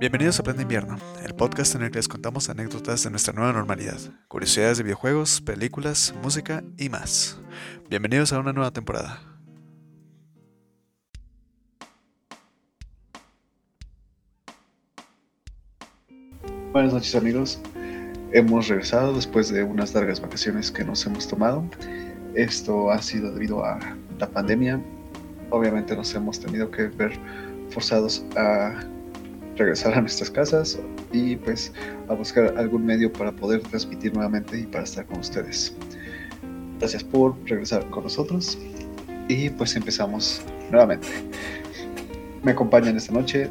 Bienvenidos a Plan Invierno, el podcast en el que les contamos anécdotas de nuestra nueva normalidad, curiosidades de videojuegos, películas, música y más. Bienvenidos a una nueva temporada. Buenas noches amigos, hemos regresado después de unas largas vacaciones que nos hemos tomado. Esto ha sido debido a la pandemia. Obviamente nos hemos tenido que ver forzados a regresar a nuestras casas y pues a buscar algún medio para poder transmitir nuevamente y para estar con ustedes. Gracias por regresar con nosotros y pues empezamos nuevamente. Me acompañan esta noche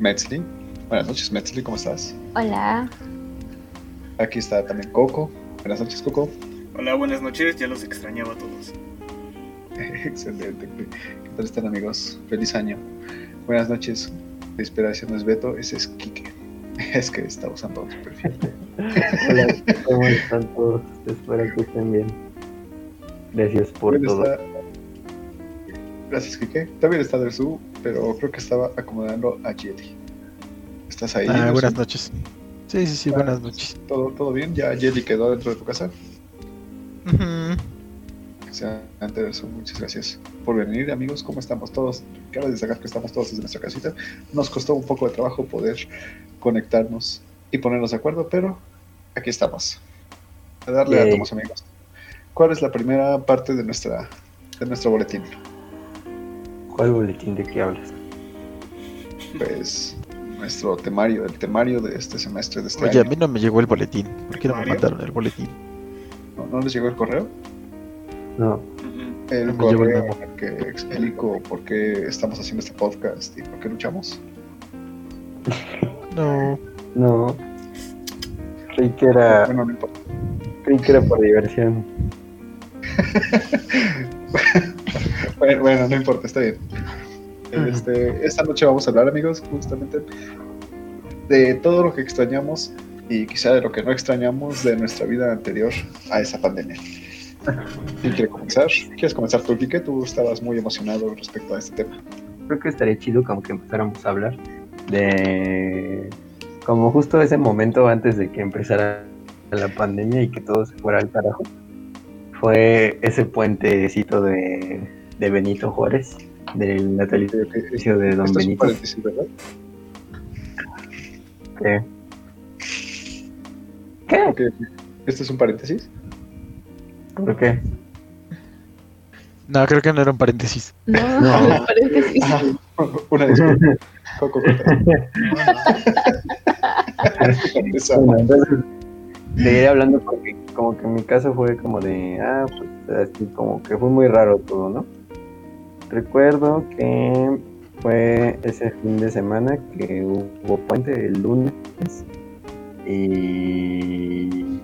Metzli. Buenas noches Metzli, ¿cómo estás? Hola. Aquí está también Coco. Buenas noches Coco. Hola, buenas noches, ya los extrañaba a todos. Excelente. ¿Qué tal están amigos? Feliz año. Buenas noches de inspiración no es Beto, ese es Kike. Es que está usando otro perfil. Hola, ¿cómo están todos? Espero que estén bien. Gracias por todo. Gracias, Kike. También está Dersu, pero creo que estaba acomodando a Jelly. ¿Estás ahí? Ah, buenas noches. Sí, sí, sí, Ah, buenas noches. ¿Todo, ¿Todo bien? ¿Ya Jelly quedó dentro de tu casa? Ujú. Excelente, Dersu. Muchas gracias por venir, amigos. ¿Cómo estamos todos? Cabe destacar que estamos todos desde nuestra casita. Nos costó un poco de trabajo poder conectarnos y ponernos de acuerdo, pero aquí estamos. A darle Yay. átomos, amigos. ¿Cuál es la primera parte de nuestra de nuestro boletín? ¿Cuál boletín de qué hablas? Pues nuestro temario, el temario de este semestre de este Oye, a mí no me llegó el boletín. ¿Por qué no me mandaron el boletín? ¿No, no les llegó el correo? No. El el correo memo. en el que explico por qué estamos haciendo este podcast y por qué luchamos. No. no. Creí que era, Bueno, no importa. creí que era por diversión. Bueno, bueno, no importa, está bien. Este, esta noche vamos a hablar, amigos, justamente de todo lo que extrañamos y quizá de lo que no extrañamos de nuestra vida anterior a esa pandemia. ¿Quién quiere comenzar? ¿Quieres comenzar tú, Quique? Tú estabas muy emocionado respecto a este tema. Creo que estaría chido como que empezáramos a hablar de como justo ese momento antes de que empezara la pandemia y que todo se fuera al carajo. Fue ese puentecito de, de Benito Juárez, del natalicio de Don Esto es un ¿verdad? ¿Qué? ¿Qué? ¿Esto es un paréntesis? ¿Por qué? No, creo que no era un paréntesis. No, No. paréntesis. Ah, una disculpa. Coco, Bueno, entonces, seguiré hablando porque como que en mi caso fue como de, ah, pues así como que fue muy raro todo, ¿no? Recuerdo que fue ese fin de semana que hubo puente el lunes y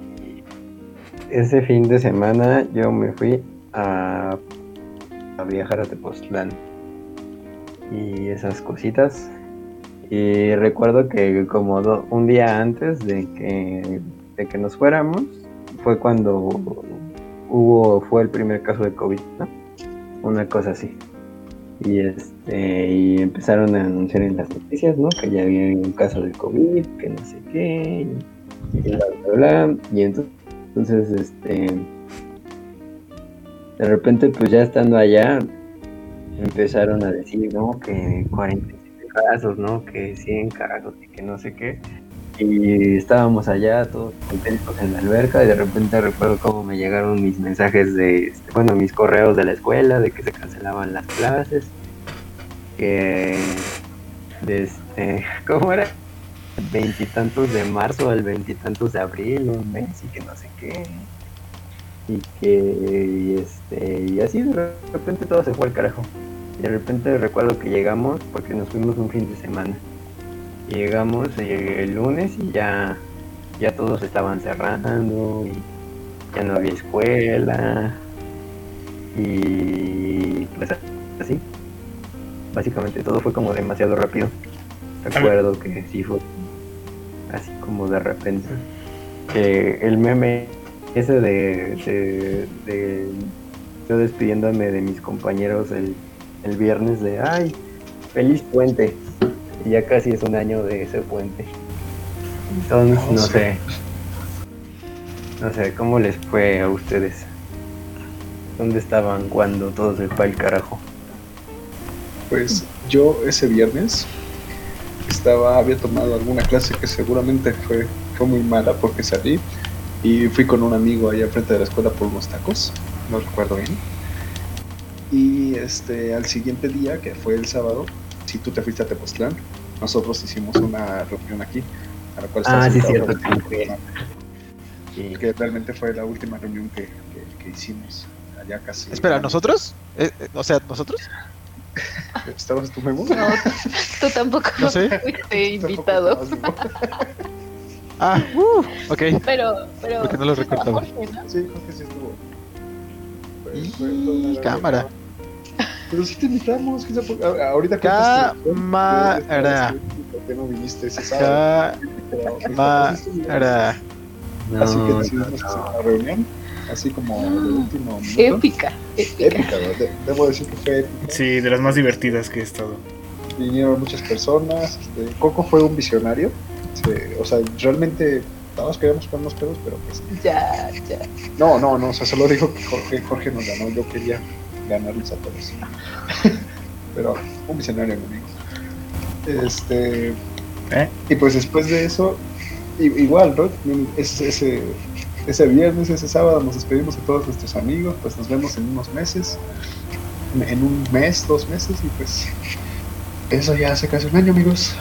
ese fin de semana yo me fui a, a viajar a Tepoztlán y esas cositas y recuerdo que como un día antes de que, de que nos fuéramos, fue cuando hubo, fue el primer caso de COVID, ¿no? Una cosa así. Y este, y empezaron a anunciar en las noticias, ¿no? Que ya había un caso de COVID, que no sé qué, y bla, bla, bla. Y entonces, entonces, este, de repente, pues ya estando allá, empezaron a decir, ¿no? Que 47 casos, ¿no? Que 100 casos y que no sé qué. Y estábamos allá todos contentos en la alberca y de repente recuerdo cómo me llegaron mis mensajes de, este, bueno, mis correos de la escuela, de que se cancelaban las clases, que, de este, ¿cómo era? Veintitantos de marzo al veintitantos de abril, un mes y que no sé qué. Y que, y este, y así de repente todo se fue al carajo. Y de repente recuerdo que llegamos, porque nos fuimos un fin de semana. Y llegamos el lunes y ya, ya todos estaban cerrando y ya no había escuela. Y pues así. Básicamente todo fue como demasiado rápido. Recuerdo que sí fue así como de repente. Que el meme ese de, de, de yo despidiéndome de mis compañeros el, el viernes de ay, feliz puente. y ya casi es un año de ese puente. Entonces, no sí. sé. No sé, ¿cómo les fue a ustedes? ¿Dónde estaban cuando todo se fue al carajo? Pues yo ese viernes estaba, había tomado alguna clase que seguramente fue, fue muy mala porque salí y fui con un amigo allá frente de la escuela por unos tacos, no recuerdo bien. Y este al siguiente día, que fue el sábado, si tú te fuiste a Tepoztlán, nosotros hicimos una reunión aquí, a la cual Ah, estaba sí, cierto, sí. que- que realmente fue la última reunión que, que- que hicimos allá casi. Espera, ¿nosotros? Eh, eh, o sea, ¿nosotros? ¿Estabas tú, Memo? No, tú tampoco No sé. fuiste invitado. Ah, uh, ok. Pero, pero. Porque no lo recordaba. Jorge, ¿no? Sí, Jorge sí estuvo. Fue- fue cámara. Pero sí te invitamos, por- ahorita Cámara. ¿Por qué no viniste ese sábado? Pero, Cámara. No, Así que no, decidimos hacer no. una reunión, así como de último minuto. Épica, épica. Épica, ¿no? De- debo decir que fue épica. Sí, de las más divertidas que he estado. Vinieron muchas personas. Este, Coco fue un visionario. se- o sea, realmente todos queríamos con unos pedos, pero pues Ya, ya. No, no, no, o sea, solo dijo que Jorge, Jorge nos ganó, yo quería ganarles a todos. Pero un visionario amigo. Este. ¿Eh? Y pues después de eso, igual, ¿no? Ese, ese, ese viernes, ese sábado nos despedimos de todos nuestros amigos, pues nos vemos en unos meses, en- en un mes, dos meses, y pues eso ya hace casi un año, amigos.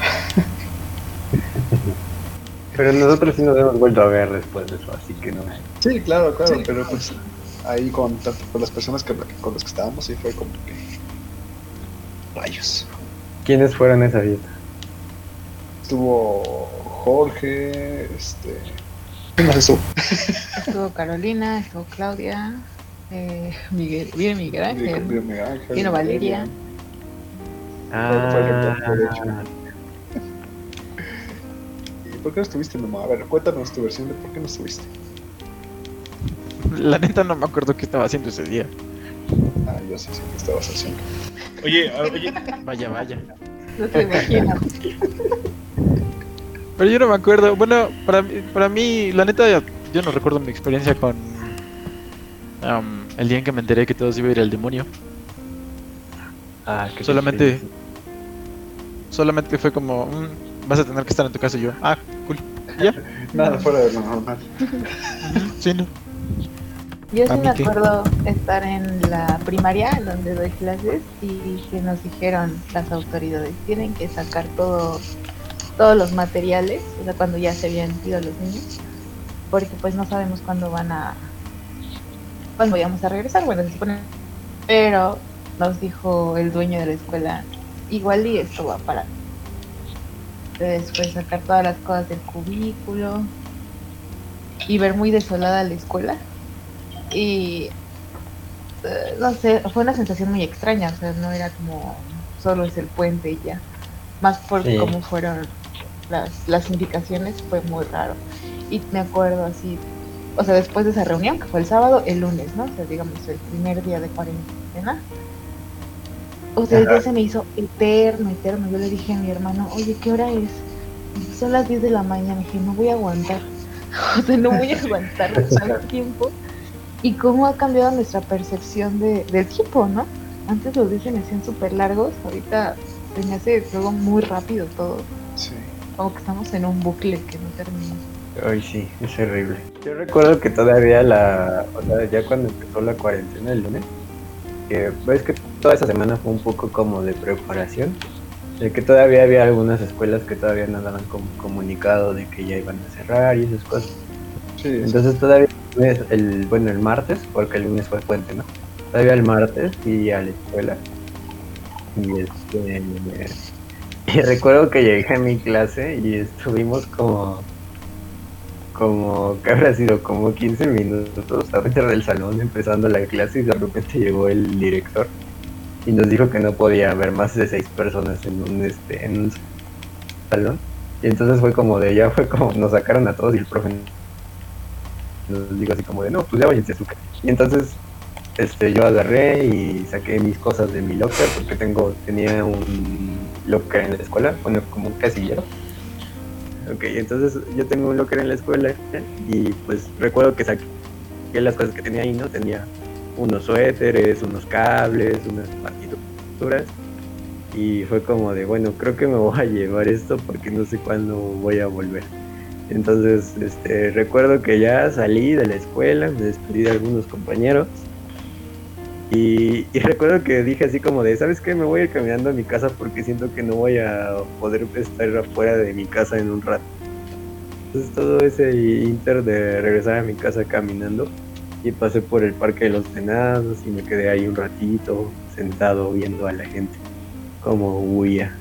Pero nosotros sí nos hemos vuelto a ver después de eso, así que no. Sí, claro, claro, pero pues ahí con, tanto con las personas que, con las que estábamos, sí fue como que. Rayos. ¿Quiénes fueron a esa fiesta? Estuvo Jorge, este. ¿Quién más estuvo? Estuvo Carolina, estuvo Claudia, eh, Miguel, viene Miguel Ángel. Vino Valeria. Ah. ¿Y por qué no estuviste, mamá? A ver, cuéntanos tu versión de por qué no estuviste. La neta no me acuerdo qué estaba haciendo ese día. Ah, yo sí sé que estabas haciendo. Oye, oye, Vaya, vaya. No te imaginas. Pero yo no me acuerdo. Bueno, para, mí- para mí, la neta, yo no recuerdo mi experiencia con el día en que me enteré que todos iba a ir al demonio. ah, qué Solamente, triste. solamente fue como, "Mm, vas a tener que estar en tu casa y yo. Ah, cool. Ya. Nada fuera de lo normal. Sí, no. Yo ¿A sí me qué? acuerdo estar en la primaria, donde doy clases, y que nos dijeron las autoridades, tienen que sacar todo, todos los materiales, o sea, cuando ya se habían ido los niños, porque pues no sabemos cuándo van a, cuándo vayamos a regresar, bueno, se supone, pero nos dijo el dueño de la escuela, igual y esto va para después sacar todas las cosas del cubículo y ver muy desolada la escuela y eh, no sé, fue una sensación muy extraña, o sea, no era como solo es el puente y ya, más por Sí. cómo fueron las, las indicaciones, fue muy raro. Y me acuerdo así, o sea, después de esa reunión, que fue el sábado, el lunes, ¿no? O sea, digamos, el primer día de cuarentena. O sea, el día Ajá. se me hizo eterno, eterno. Yo le dije a mi hermano, oye, ¿qué hora es? Son las 10 de la mañana. dije, no voy a aguantar. O sea, no voy a aguantar tanto tiempo. Y cómo ha cambiado nuestra percepción de, del tiempo, ¿no? Antes los días se me hacían súper largos, ahorita se me hace luego muy rápido todo. Sí. Como que estamos en un bucle que no termina. Ay, sí, es horrible. Yo recuerdo que todavía la. O sea, ya cuando empezó la cuarentena el lunes, que ves que toda esa semana fue un poco como de preparación. De que todavía había algunas escuelas que todavía no daban como comunicado de que ya iban a cerrar y esas cosas. Sí, sí. Entonces todavía el, bueno el martes, porque el lunes fue puente, ¿no? Todavía el martes fui a la escuela. Y este y recuerdo que llegué a mi clase y estuvimos como como que habrá sido como 15 minutos adentro del salón empezando la clase y de repente llegó el director y nos dijo que no podía haber más de seis personas en un este en un salón. Y entonces fue como de ya fue como nos sacaron a todos y el profe nos dijo así como de no pues ya váyanse a su casa y entonces este, yo agarré y saqué mis cosas de mi locker porque tengo, tenía un locker en la escuela, bueno, como un casillero. Ok, entonces yo tengo un locker en la escuela y pues recuerdo que saqué las cosas que tenía ahí, ¿no? Tenía unos suéteres, unos cables, unas partituras y fue como de, bueno, creo que me voy a llevar esto porque no sé cuándo voy a volver. Entonces, este, recuerdo que ya salí de la escuela, me despedí de algunos compañeros y, y recuerdo que dije así como de, ¿sabes qué? Me voy a ir caminando a mi casa porque siento que no voy a poder estar afuera de mi casa en un rato. Entonces todo ese inter de regresar a mi casa caminando y pasé por el Parque de los Venados y me quedé ahí un ratito sentado viendo a la gente como huía.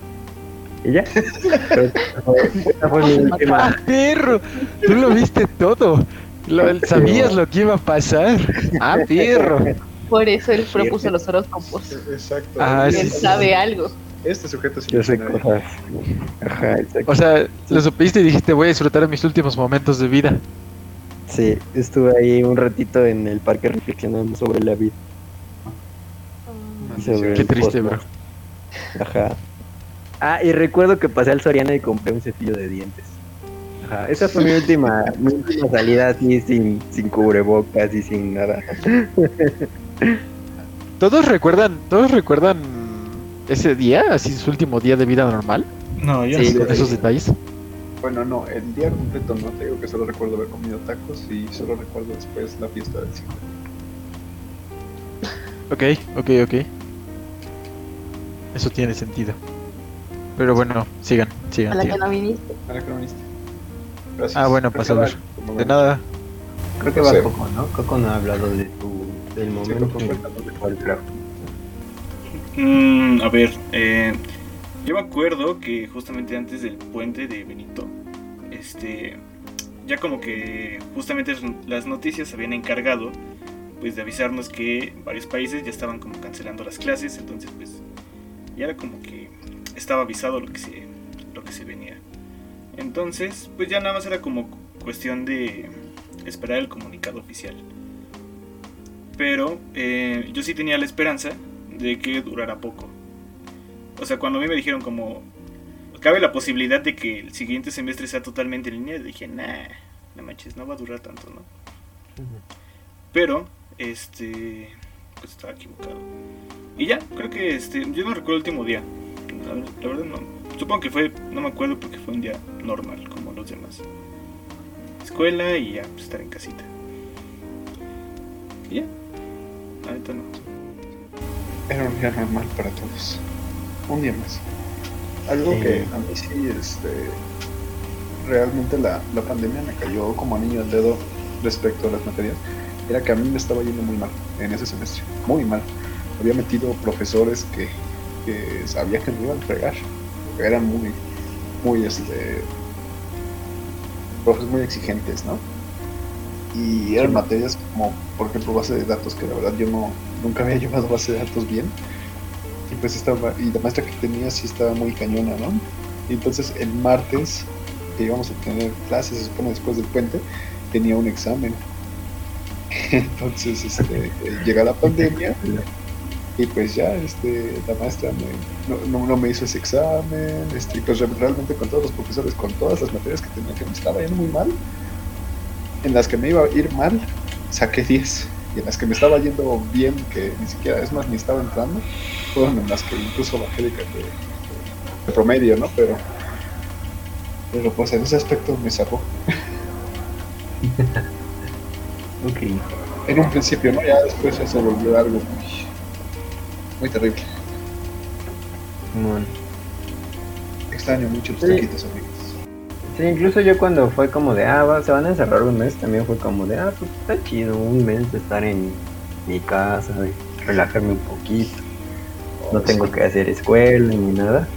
Y ya. Esa fue mi última. ¡Ah, perro! Tú lo viste todo. Lo- sabías lo que iba a pasar. ¡Ah, perro! Por eso él propuso los horóscopos. Exacto. Ah, Y él sí, sabe algo. Este sujeto sí Yo sé sabe. cosas. Ajá, exacto. O sea, lo supiste y dijiste, voy a disfrutar mis últimos momentos de vida. Sí, estuve ahí un ratito en el parque reflexionando sobre la vida. sobre Qué triste, cosmos. Ajá. Ah, y recuerdo que pasé al Soriana y compré un cepillo de dientes. Ajá, esa fue mi última, mi última salida así sin, sin cubrebocas y sin nada. ¿Todos recuerdan, todos recuerdan ese día, así su último día de vida normal? No, yo Sí, no Con sé. esos detalles. Bueno, no, el día completo no te digo que solo recuerdo haber comido tacos y solo recuerdo después la fiesta del cine. Ok, ok, ok. Eso tiene sentido. Pero bueno, sigan, A sigan, la que no viniste. ¿A la que no viniste? Gracias. Ah, bueno, Creo que a ver. De nada. Creo que va. Coco, ¿no? Coco no ha hablado de tu, del momento draft. Mm, a ver, eh, yo me acuerdo que justamente antes del puente de Benito, este, ya como que justamente las noticias habían encargado, pues de avisarnos que varios países ya estaban como cancelando las clases, entonces pues ya era como que estaba avisado lo que se, lo que se venía. Entonces, pues ya nada más era como cuestión de esperar el comunicado oficial. Pero eh, yo sí tenía la esperanza de que durara poco. O sea, cuando a mí me dijeron como cabe la posibilidad de que el siguiente semestre sea totalmente en línea, dije, nah, no manches, no va a durar tanto, ¿no? Pero, este, pues estaba equivocado. Y ya, creo que este, yo no recuerdo el último día. La, la verdad no. Supongo que fue, no me acuerdo porque fue un día normal, como los demás. Escuela y ya, pues, estar en casita. Y ya. La neta no. Era un día normal para todos. Un día más. Algo Sí. que a mí sí, este, realmente la, la pandemia me cayó como anillo al dedo respecto a las materias, era que a mí me estaba yendo muy mal en ese semestre, muy mal. Había metido profesores que, que sabía que me iban a fregar, eran muy, muy, este, profes muy exigentes, ¿no? Y eran materias como, por ejemplo, base de datos, que la verdad yo no, nunca había llevado base de datos bien. Y pues estaba, y la maestra que tenía sí estaba muy cañona, ¿no? Y entonces el martes, que íbamos a tener clases, se supone después del puente, tenía un examen. Entonces, este, llega la pandemia y pues ya, este, la maestra me- no, no- no me hizo ese examen, este, pues re- realmente con todos los profesores, con todas las materias que tenía que me estaba yendo muy mal, en las que me iba a ir mal, saqué 10. Y en las que me estaba yendo bien, que ni siquiera, es más, ni estaba entrando, fueron en las que incluso bajé de, de- de promedio, ¿no? Pero, pero pues en ese aspecto me sacó. Ok. En un principio, ¿no? Ya después ya se volvió algo muy, muy terrible. Simón. Extraño mucho los Sí. taquitos, amigos. Sí, incluso yo cuando fue como de, ah, va, se van a encerrar un mes, también fue como de, ah, pues está chido, un mes de estar en mi casa, de relajarme un poquito, no tengo que hacer escuela ni nada.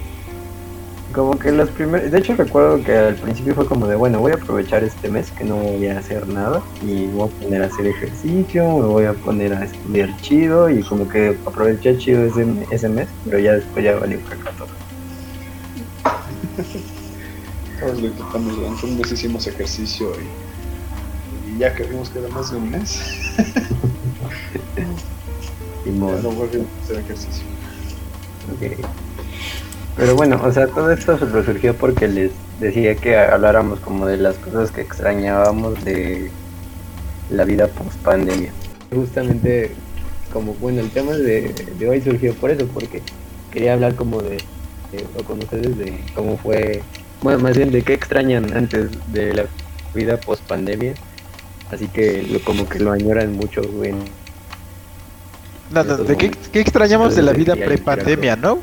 Como que los primeros, de hecho recuerdo que al principio fue como de, bueno, voy a aprovechar este mes que no voy a hacer nada y voy a poner a hacer ejercicio, me voy a poner a estudiar chido y como que aproveché chido ese, mes, pero ya después ya valió caca todo. Todos lo intentamos durante un mes, hicimos ejercicio y, y ya que vimos que era más de un mes. Y no vuelven a hacer ejercicio. Ok. Pero bueno, o sea, todo esto se surgió porque les decía que habláramos como de las cosas que extrañábamos de la vida post pandemia. Justamente, como bueno, el tema de, de hoy surgió por eso, porque quería hablar como de, de- o con ustedes de cómo fue, bueno, más bien de qué extrañan antes de la vida post pandemia. Así que lo, como que lo añoran mucho, güey. Nada, ¿de qué, qué extrañamos de la vida pre-pandemia, no?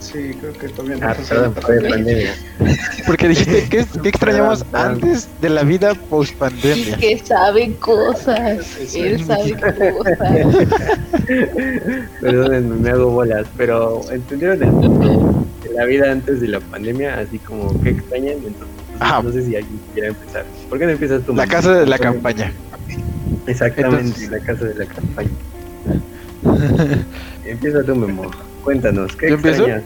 Sí, creo que también. Ah, perdón, pre-pandemia. Porque dijiste, ¿qué, qué extrañamos Perdón, perdón. antes de la vida Y post-pandemia? que sabe cosas. Él sabe cosas. Perdónenme, me hago bolas, pero ¿entendieron el la vida antes de la pandemia? Así como, ¿qué extrañan? Entonces, Ajá. no sé si alguien quiere empezar. ¿Por qué no empiezas tú? La casa de la campaña. Exactamente, Entonces- la casa de la campaña. Empieza tú, Memo. Cuéntanos, ¿qué extrañas?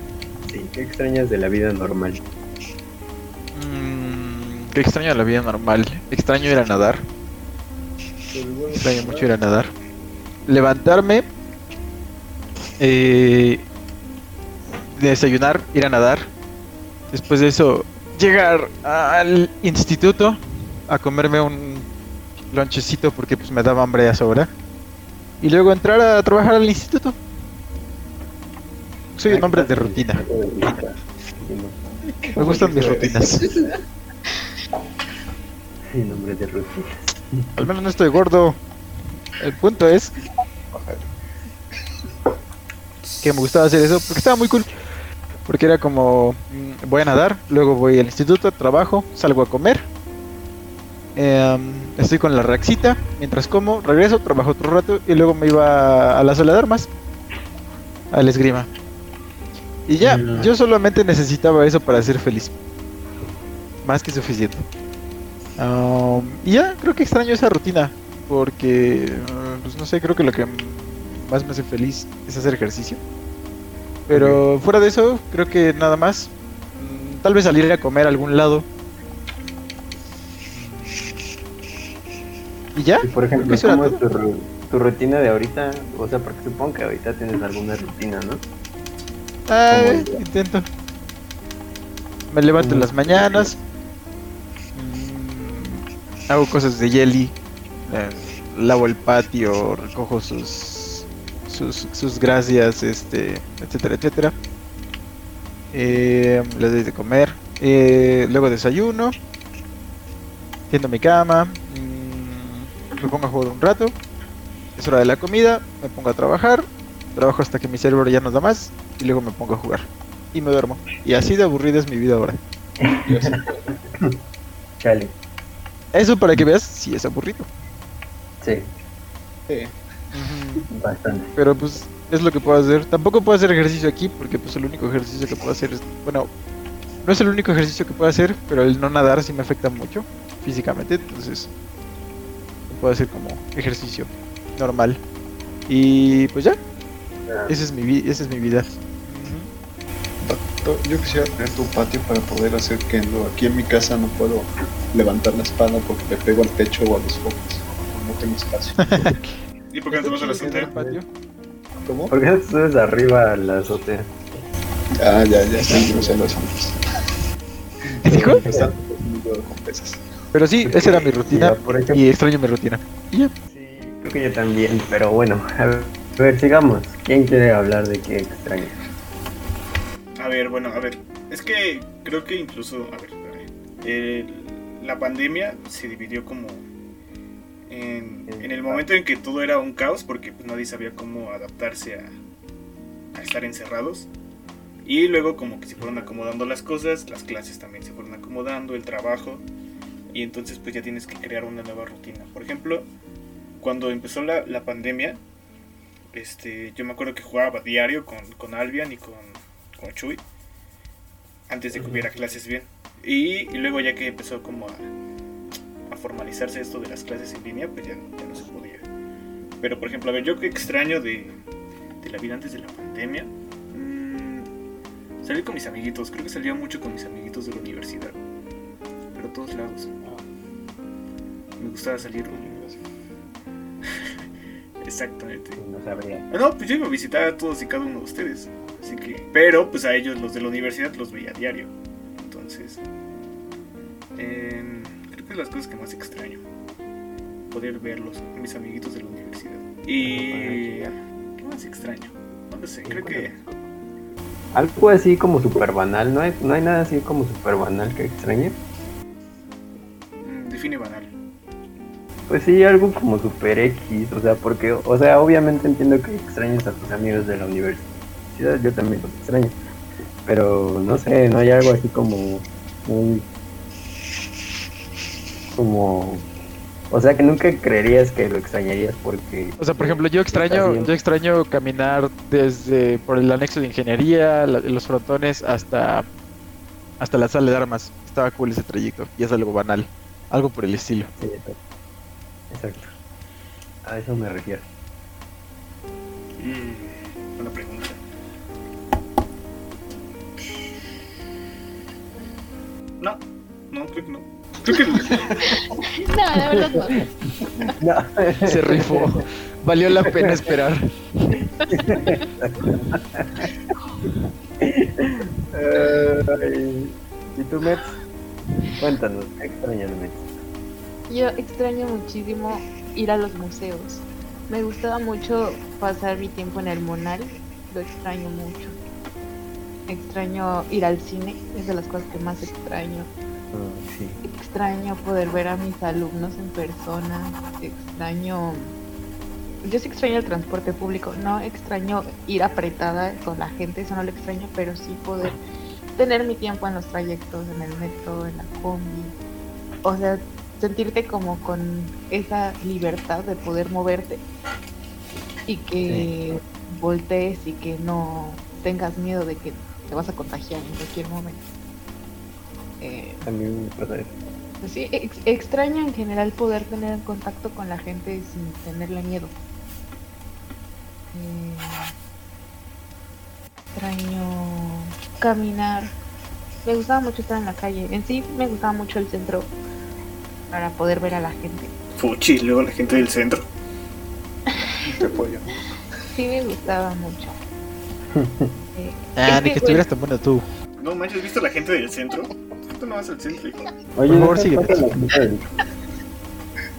Sí, ¿qué extrañas de la vida normal? Mm, ¿Qué extraño de la vida normal? Extraño ir a nadar. Extraño mucho ir a nadar. Levantarme. eh, desayunar, ir a nadar. Después de eso, llegar al instituto a comerme un lonchecito porque pues me daba hambre a sobra. Y luego entrar a trabajar al instituto. Soy un hombre de rutina. Me gustan mis rutinas. Sí, nombre de rutina. Al menos no estoy gordo. El punto es que me gustaba hacer eso porque estaba muy cool. Porque era como, mm, voy a nadar, luego voy al instituto, trabajo, salgo a comer. em, estoy con la raxita, mientras como, regreso, trabajo otro rato y luego me iba a la sala de armas, al esgrima. Y ya, yo solamente necesitaba eso para ser feliz. Más que suficiente. Um, y ya, creo que extraño esa rutina. Porque, uh, pues no sé, creo que lo que más me hace feliz es hacer ejercicio. Pero fuera de eso, creo que nada más. Mm, Tal vez salir a comer a algún lado. ¿Y ya? Y por ejemplo, ¿cómo es tu, tu rutina de ahorita? O sea, porque supongo que ahorita tienes alguna rutina, ¿no? Ah, ¿Cómo eh, ya? intento. Me levanto en las mañanas. mm, hago cosas de Jelly. eh, lavo el patio, recojo sus, sus, sus gracias, este, etcétera, etcétera. Eh, les doy de comer. eh, luego desayuno. Tiendo mi cama. mm, me pongo a jugar un rato. Es hora de la comida. Me pongo a trabajar. Trabajo hasta que mi cerebro ya no da más y luego me pongo a jugar. Y me duermo. Y así de aburrida es mi vida ahora. Chale. Eso para que veas si es aburrido. Sí, Sí. bastante. Pero pues es lo que puedo hacer. Tampoco puedo hacer ejercicio aquí porque pues el único ejercicio que puedo hacer es... Bueno, no es el único ejercicio que puedo hacer, pero el no nadar sí me afecta mucho físicamente. Entonces no puedo hacer como ejercicio normal. Y pues ya. Esa es mi, vi- esa es mi vida. Yo quisiera tener tu patio para poder hacer kendo. Aquí en mi casa no puedo levantar la espada porque me pego al techo o a los focos. No tengo espacio. ¿Y por qué no te vas a la azotea? patio? ¿Cómo? ¿Por qué no te subes arriba a la azotea? Ah, ya, ya, sí, sé los hombres. ¿Qué dijo? Están pesas. Pero sí, esa era mi rutina Ya, por ejemplo, y extraño mi rutina. Y ya. sí, creo que yo también, pero bueno, a ver, a ver, sigamos. ¿Quién quiere hablar de qué extraña? A ver, bueno, a ver. Es que creo que incluso, a ver, eh, la pandemia se dividió como en, en el momento en que todo era un caos porque pues, nadie sabía cómo adaptarse a, a estar encerrados. Y luego como que se fueron acomodando las cosas, las clases también se fueron acomodando, el trabajo. Y entonces pues ya tienes que crear una nueva rutina. Por ejemplo, cuando empezó la, la pandemia, este, yo me acuerdo que jugaba diario con, con Albion y con, con Chuy antes de que hubiera clases bien. Y, y luego ya que empezó como a, a formalizarse esto de las clases en línea, pues ya, no- ya no se podía. Pero por ejemplo, a ver, yo que extraño de, de la vida antes de la pandemia, mm, salir con mis amiguitos, creo que salía mucho con mis amiguitos de la universidad, pero a todos lados. Me gustaba salir. Exactamente. No sabría. Ah, No, pues yo iba a visitar a todos y cada uno de ustedes. Así que. Pero pues a ellos, los de la universidad, los veía a diario. Entonces. em, creo que es las cosas que más extraño. Poder verlos, mis amiguitos de la universidad. Y. ¿Qué más extraño? No lo sé, creo que. Algo así como super banal, ¿no hay, no hay nada así como super banal que extrañe. mm, define banal. Pues sí, algo como super X, o sea, porque, o sea, obviamente entiendo que extrañas a tus amigos de la universidad, yo también los extraño, pero no sé, no hay algo así como muy, como, o sea, que nunca creerías que lo extrañarías porque... O sea, por ejemplo, yo extraño, yo extraño caminar desde por el anexo de ingeniería, la- los frontones hasta hasta la sala de armas. Estaba cool ese trayecto y es algo banal, algo por el estilo. Sí, exacto. A eso me refiero. Mm, buena pregunta. No, no, creo que no. Creo que No, la verdad no. No. Se rifó. Valió la pena esperar. ¿Y tú, Mets? Cuéntanos, ¿qué extrañas, Mets? Yo extraño muchísimo ir a los museos. Me gustaba mucho pasar mi tiempo en el Monal. Lo extraño mucho. Extraño ir al cine. Es de las cosas que más extraño. Ah, sí. Extraño poder ver a mis alumnos en persona. Extraño. Yo sí extraño el transporte público. No extraño ir apretada con la gente. Eso no lo extraño. Pero sí poder tener mi tiempo en los trayectos, en el metro, en la combi. O sea, sentirte como con esa libertad de poder moverte y que voltees y que no tengas miedo de que te vas a contagiar en cualquier momento. Eh, También me pasa eso. pues sí, ex- extraño en general poder tener contacto con la gente sin tenerle miedo. Eh, extraño caminar. Me gustaba mucho estar en la calle. En sí me gustaba mucho el centro para poder ver a la gente. Fuchi, luego la gente del centro. Te apoyo. Sí me gustaba mucho. Eh, Ah, es ni que estuvieras tan bueno tú. No manches, ¿has visto la gente del centro? ¿Por qué tú no vas al centro, hijo? Oye, Por favor, del-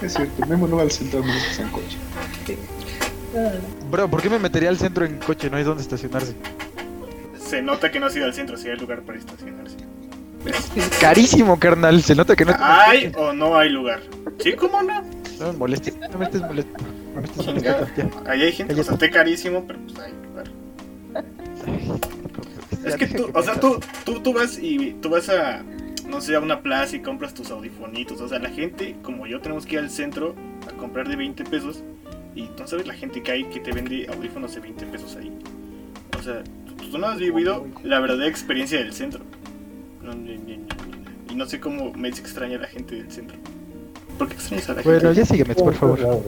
Es cierto, Memo no va al centro a menos que sea en coche. Bro, ¿por qué me metería al centro en coche? No hay dónde estacionarse. Se nota que no has ido al centro, si hay lugar para estacionarse. Carísimo, carnal. Se nota que no ¿Hay o no hay lugar? ¿Sí, cómo no? No me molestes. No me estés molestando. No me estés molestando. Ya. Ahí hay gente, o sea, esté carísimo, pero pues hay lugar. Es que tú, o sea, tú, tú, tú vas y tú vas a, no sé, a una plaza y compras tus audifonitos. O sea, la gente, como yo, tenemos que ir al centro a comprar de 20 pesos. Y tú no sabes la gente que hay que te vende audífonos de 20 pesos ahí. O sea, tú no has vivido la verdadera experiencia del centro. No, no, no, no, no. Y no sé cómo me extraña la gente del centro. ¿Por qué extrañas a la Bueno, gente? ya sígueme, por favor.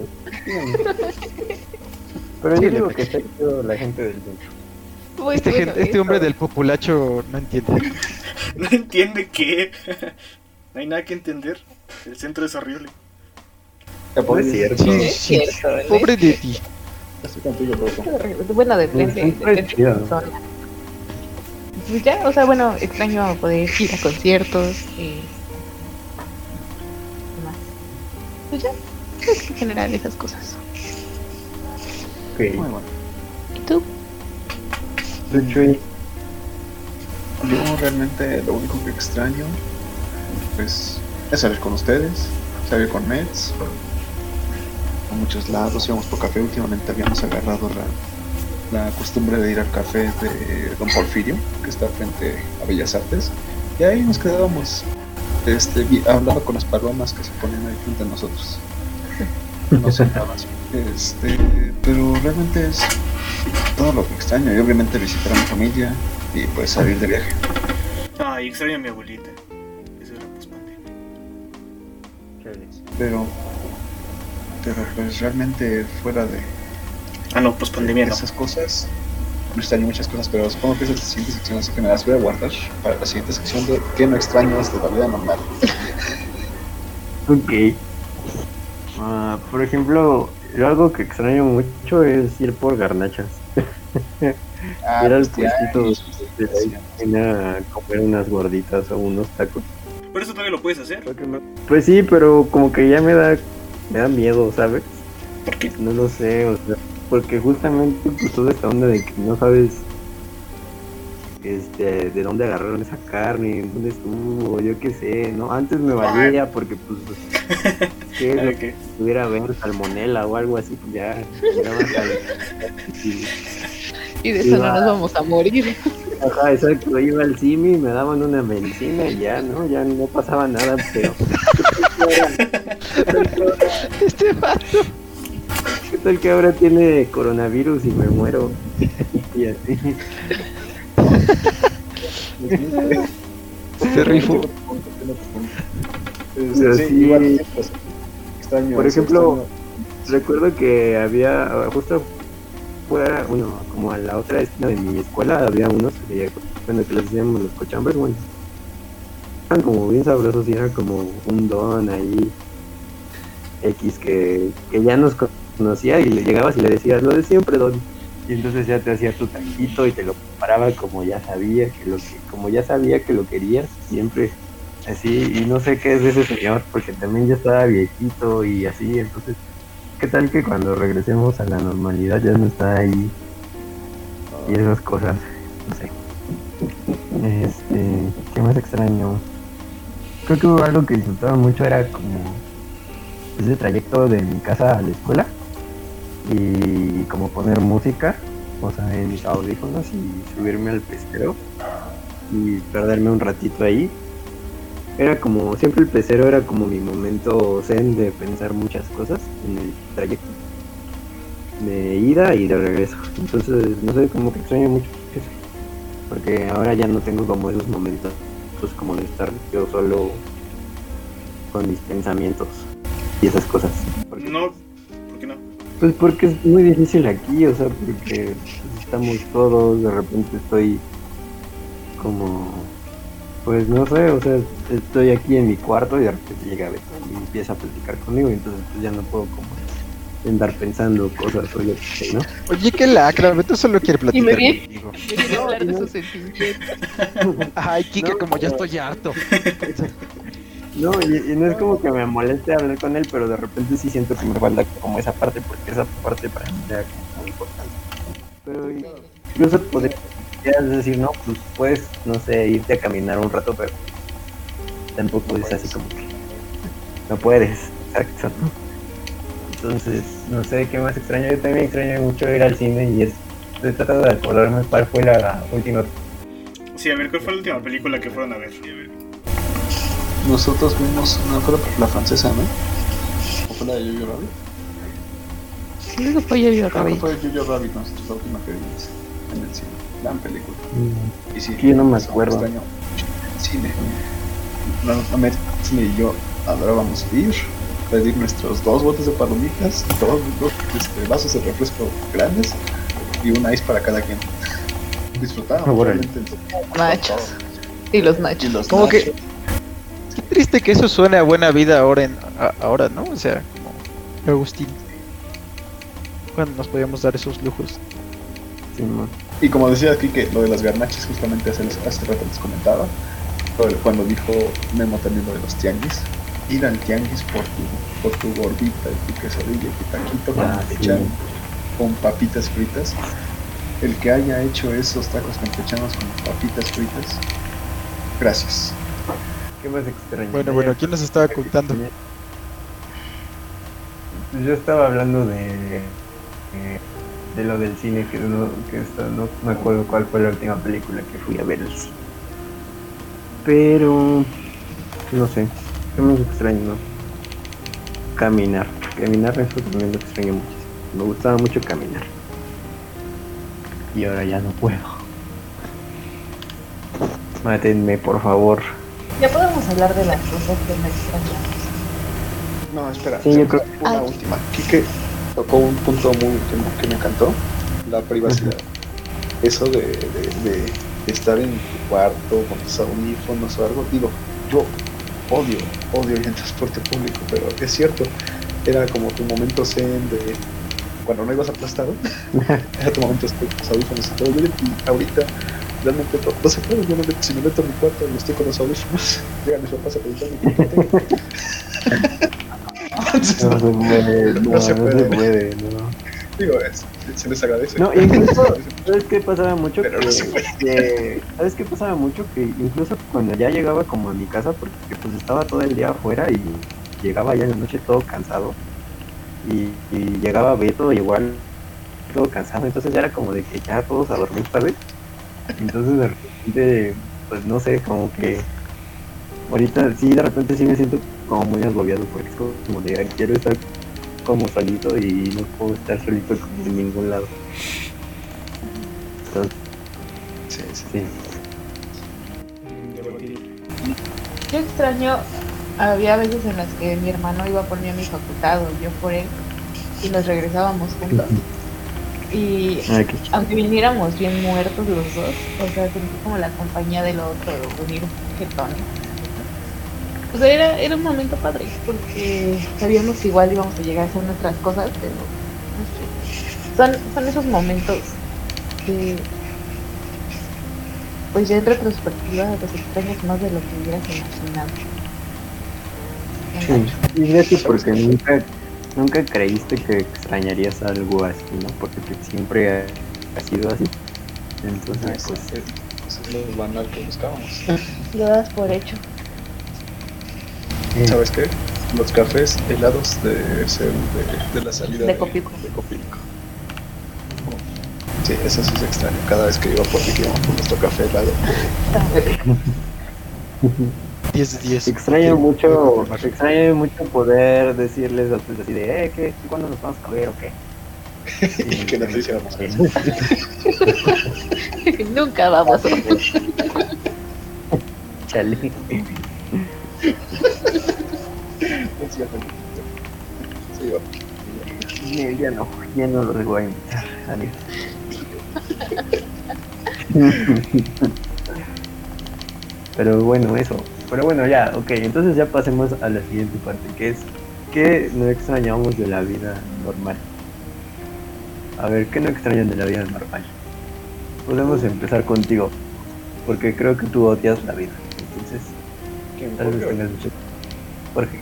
Pero yo digo Mets. que está la gente del centro. Pues, Este, bueno, este hombre del populacho no entiende. No entiende qué. no hay nada que entender. El centro es horrible. Es cierto. Sí, sí. ¿eh? Pobre de ti. Estoy contigo, Rocco. Bueno, depende, depende de. Pues ya, o sea, bueno, extraño poder ir a conciertos y demás. Pues ya, creo que en general esas cosas. Ok. Muy bueno. ¿Y tú? Yo realmente lo único que extraño pues es salir con ustedes, salir con Mets, a muchos lados, íbamos por café, últimamente habíamos agarrado la, la costumbre de ir al café de Don Porfirio, que está frente a Bellas Artes, y ahí nos quedábamos este, hablando con las palomas que se ponen ahí frente a nosotros. No más. Este, pero realmente es todo lo que extraño, y obviamente visitar a mi familia y pues salir de viaje. Ay, extraño a mi abuelita. Eso era pospandemia. pero pero pues realmente fuera de Ah, no, pospandemia no. esas cosas no extraño muchas cosas pero supongo que esa es la siguiente sección así que me las voy a guardar para la siguiente sección de qué no extrañas de la vida normal Ok. Ah, por ejemplo, Yo algo que extraño mucho es ir por garnachas. Ah, ir al pues, puestito de la a comer unas gorditas o unos tacos. Por eso todavía lo puedes hacer. Pues sí, pero como que ya me da, me da miedo, ¿sabes? ¿Por qué? No lo sé, o sea, porque justamente pues toda esta onda de que no sabes este, de dónde agarraron esa carne, dónde estuvo, yo qué sé, ¿no? Antes me valía porque pues que lo ok. que pudiera haber salmonela o algo así, pues ya llegaba al- y- Y de eso no nos vamos a morir. Ajá, exacto, iba al CIMI, me daban una medicina y ya, ¿no? Ya no pasaba nada, pero Este vato. ¿Qué tal que ahora tiene coronavirus y me muero? Y así. Rifo. Eh, Pero sí, sí. igual, pues, extraño Por ejemplo, extraño- Recuerdo que había, justo fuera, bueno, como a la otra esquina de mi escuela, había unos que, bueno, que les decíamos los cochambres, bueno, eran como bien sabrosos y era como un don ahí, X, que, que ya nos conocía y le llegabas y le decías, lo de siempre, don. Y entonces ya te hacía tu taquito y te lo preparaba como ya sabía que lo que, como ya sabía que lo querías, siempre así, y no sé qué es de ese señor, porque también ya estaba viejito y así, entonces ¿Qué tal que cuando regresemos a la normalidad ya no está ahí? Y esas cosas, no sé. Este, ¿qué más extraño? Creo que algo que disfrutaba mucho era como ese trayecto de mi casa a la escuela y como poner música, o sea, en mis audífonos y subirme al pecero y perderme un ratito ahí. Era como, siempre el pecero era como mi momento zen de pensar muchas cosas en el trayecto de ida y de regreso. Entonces, no sé, como que extraño mucho eso. Porque ahora ya no tengo como esos momentos, pues como de estar yo solo con mis pensamientos y esas cosas. No, ¿por qué no? Pues porque es muy difícil aquí, o sea, porque estamos todos, de repente estoy como, pues no sé, o sea, estoy aquí en mi cuarto y de repente llega Beto y empieza a platicar conmigo y entonces pues ya no puedo como andar pensando cosas o yo qué sé, ¿no? Oye, qué lacra, Beto solo quiere Y me platicar vi- contigo. Quería hablar de sus sentimientos. Ay, Kike, No, como ya estoy harto. No, y, no es como que me moleste hablar con él, pero de repente sí siento que me falta como esa parte, porque esa parte para mí era muy importante. Pero incluso podrías decir, no, pues puedes, no sé, irte a caminar un rato, pero tampoco es así como que no puedes, exacto. Entonces, no sé qué más extraño. Yo también extraño mucho ir al cine y es, estoy tratando de acordarme cuál fue la última. Sí, a ver, ¿cuál fue la última película que fueron a ver? Nosotros vimos, no fue la, la francesa, ¿no? ¿O fue la de Jojo Rabbit? Fue Creo que Rabbit. fue Jojo Rabbit, nosotros la última que vimos en el cine. Gran película. Y sí, Que yo no me acuerdo. extraño el cine. No, no, me- Cine y yo adorábamos ir, pedir nuestros dos botes de palomitas, dos, dos este, vasos de refresco grandes y un ice para cada quien. Disfrutábamos el- Nachos. Y los Y nachos. los Como que- nachos. Qué triste que eso suene a buena vida ahora, en, a- ahora ¿no? O sea, como Agustín. Cuando nos podíamos dar esos lujos. Sí, Y como decía aquí que lo de las garnachas, justamente hace, hace rato les comentaba, cuando dijo Memo también lo de los tianguis, ir al tianguis por tu, por tu gordita y tu quesadilla y tu taquito con Ah, sí. con papitas fritas. El que haya hecho esos tacos campechanos con papitas fritas, gracias. ¿Qué más extraño? Bueno, bueno, ¿quién nos estaba contando? Pues yo estaba hablando de, de, lo del cine, que, no, que esto, no me acuerdo cuál fue la última película que fui a ver al cine. Pero, no sé, qué más extraño, ¿no? Caminar. Caminar eso también lo extraño mucho. Me gustaba mucho caminar. Y ahora ya no puedo. Mátenme, por favor. Ya podemos hablar de las cosas que me extrañan. No, espera, Sí, yo creo- una última. Quique tocó un punto muy que, me- que me encantó, la privacidad. Eso de, de- de estar en tu cuarto con tus audífonos o algo. Digo, yo odio, odio ir en transporte público, pero es cierto, era como tu momento zen de cuando no ibas aplastado, era tu momento zen los audífonos y todo. Yo y ahorita realmente todo, no se puede, yo me meto- si me meto en mi cuarto y estoy con los audífonos, llegan mis papás a qué tengo. Entonces, No se puede, no, No se no puede. se puede, no. digo, es- se les agradece. No, incluso, ¿sabes qué pasaba mucho? Pero no Que- se puede. que- ¿Sabes qué pasaba mucho? Que incluso cuando ya llegaba como a mi casa, porque pues estaba todo el día afuera y llegaba ya en la noche todo cansado, y, y llegaba Beto igual todo cansado, entonces ya era como de que ya todos a dormir, ¿sabes? Entonces de repente, pues no sé, como que ahorita sí, de repente sí me siento como muy agobiado, porque es como de "Ay, quiero estar como solito y no puedo estar solito en ningún lado. Entonces, Sí, sí. sí. Yo extraño, había veces en las que mi hermano iba por mí a mi facultad o yo por él y nos regresábamos juntos. Y Ay, chido. aunque viniéramos bien muertos los dos, o sea, sentí como la compañía del otro, venir un jetón. O sea, era, era un momento padre, porque sabíamos que igual íbamos a llegar a hacer nuestras cosas, pero no sé. Son, son esos momentos que, pues ya en retrospectiva, los extrañas más de lo que hubieras imaginado. Sí, y hecho porque nunca, nunca creíste que extrañarías algo así, ¿no? Porque siempre ha, ha sido así. Entonces, pues, es lo banal que buscábamos. Lo das por hecho. eh, ¿Sabes qué? Los cafés helados de, de, de la salida De Copilco. de Copilco. Sí, eso sí es extraño. Cada vez que iba por aquí íbamos por nuestro café helado. 10 de 10. extraño mucho, extraño mucho poder decirles a ustedes así de, eh, ¿qué? ¿Cuándo nos vamos a ver o qué? y que nos hiciéramos eso. Nunca vamos a Chale. Sí, ya no, ya no los voy a invitar. Adiós. Pero bueno, eso. Pero bueno, ya, ok. Entonces ya pasemos a la siguiente parte, que es ¿qué no extrañamos de la vida normal? A ver, ¿qué no extrañan de la vida normal? Podemos empezar contigo, porque creo que tú odias la vida. Entonces, ¿Quién? tal vez Jorge? tengas mucho. Jorge.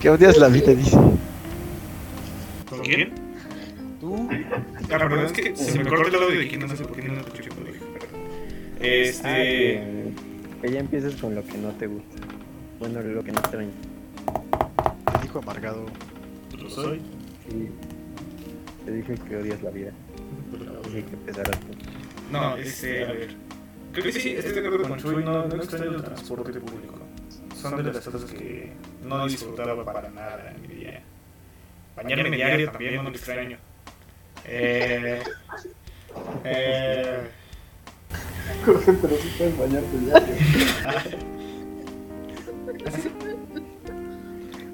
Que odias la vida, dice. ¿Con quién? Tú. Ah, perdón, es que se me corta el audio de aquí, no sé por qué no lo escuché. Este. Ah, que, que ya empieces con lo que no te gusta. Bueno, lo que no extrañas. El hijo amargado. Lo soy. Sí. Te dije que odias la vida. Dije que empezaras tú. No, este, a ver. Creo que sí, estoy de acuerdo con Chuy, no, no extraño el transporte público. Son de las cosas que no disfrutaba para nada en mi día. Bañarme diario también no lo extraño. Eh, eh, Jorge, pero sí puedes bañarte diario.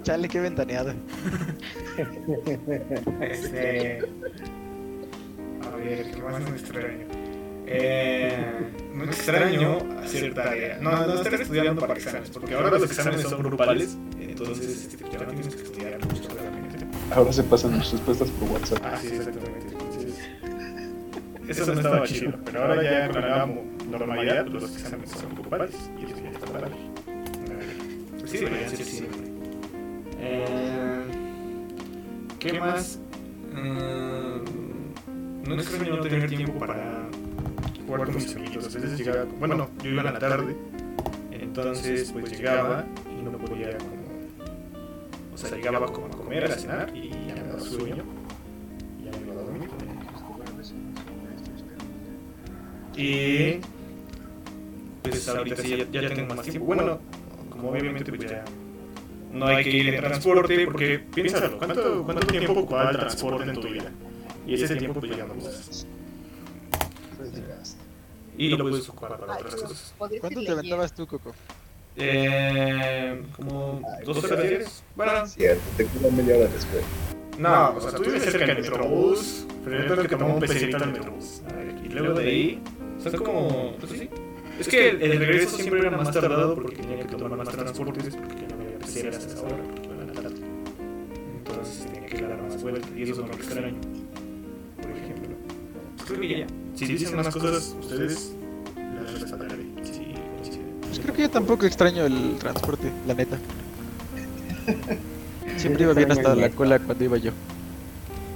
Chale, qué ventaneada. este, a ver, ¿qué más no extraño? Eh, no extraño hacer tarea. No, no estar estudiando para exámenes, porque ahora los exámenes son grupales, entonces este, ya no tienes que estudiar mucho realmente. Ahora se pasan las respuestas por WhatsApp. Ah, sí, exactamente. Entonces, eso no estaba chido, pero ahora ya con la normalidad los exámenes son grupales y eso ya está. Eh, Pues sí, debería ser siempre. Eh, ¿Qué más? Mm, no extraño no tener tiempo para jugar con mis amiguitos. A veces llegaba, bueno, yo iba en la tarde, entonces pues llegaba y no podía como... O sea, llegaba como a comer, a cenar y ya me daba sueño. Y pues ahorita sí ya, ya tengo más tiempo. Bueno, como obviamente pues ya no hay que ir en transporte porque piénsalo, ¿cuánto, cuánto tiempo ocupa el transporte en tu vida? Y ese tiempo pues ya no lo usas. Y lo puedes ocupar para otras cosas. ¿Cuánto te aventabas tú, Coco? Eh, como dos horas diarias. Bueno, Cierto, te queda media hora después. no, o sea, tú vives cerca del metrobús, pero yo tengo que tomar un pecerito al metrobús. A ver, Y luego de ahí, son como, pues sí, Es que el, el regreso siempre era más tardado porque tenía que tomar más transportes porque ya no había peceras a esa hora, porque era la tarde. Entonces tenía que dar más vueltas y eso es lo que extraño. Por ejemplo. Pues creo que ya. Si dicen más cosas, ustedes las respetaré. Sí, coinciden. Pues creo que yo tampoco extraño el transporte, la neta. Siempre iba bien hasta la cola cuando iba yo.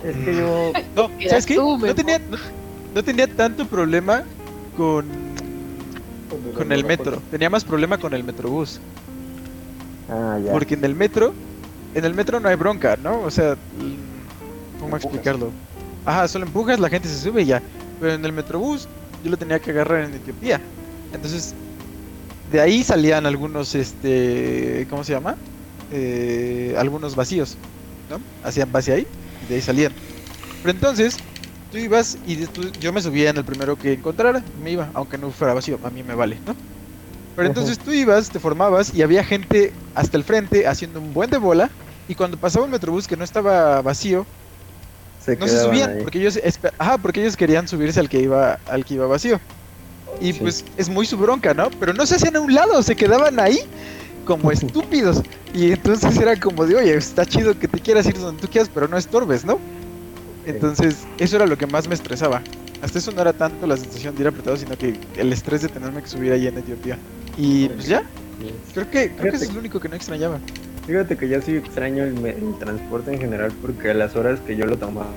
Es que yo. No, ¿sabes qué? No tenía, no, no tenía tanto problema con, con el metro. Tenía más problema con el metrobús. Ah, ya. Porque en el metro, en el metro no hay bronca, ¿no? O sea, ¿cómo explicarlo? Ajá, solo empujas, la gente se sube y ya. Pero en el metrobús yo lo tenía que agarrar en Etiopía. Entonces, de ahí salían algunos, este, ¿cómo se llama? Eh, algunos vacíos, ¿no? Hacían base ahí y de ahí salían. Pero entonces, tú ibas y tú- yo me subía en el primero que encontrara, me iba, aunque no fuera vacío, a mí me vale, ¿no? Pero entonces tú ibas, te formabas y había gente hasta el frente haciendo un buen de bola y cuando pasaba un metrobús que no estaba vacío, Se no se subían ahí. porque ellos ajá, porque ellos querían subirse al que iba al que iba vacío. Y Sí. pues es muy su bronca, ¿no? Pero no se hacían a un lado, se quedaban ahí como estúpidos. Y entonces era como de, oye, está chido que te quieras ir donde tú quieras, pero no estorbes, ¿no? Entonces, eso era lo que más me estresaba. Hasta eso no era tanto la sensación de ir apretado, sino que el estrés de tenerme que subir ahí en Etiopía. Y pues ya, creo que, creo que eso es lo único que no extrañaba. Fíjate que yo sí extraño el, el transporte en general porque a las horas que yo lo tomaba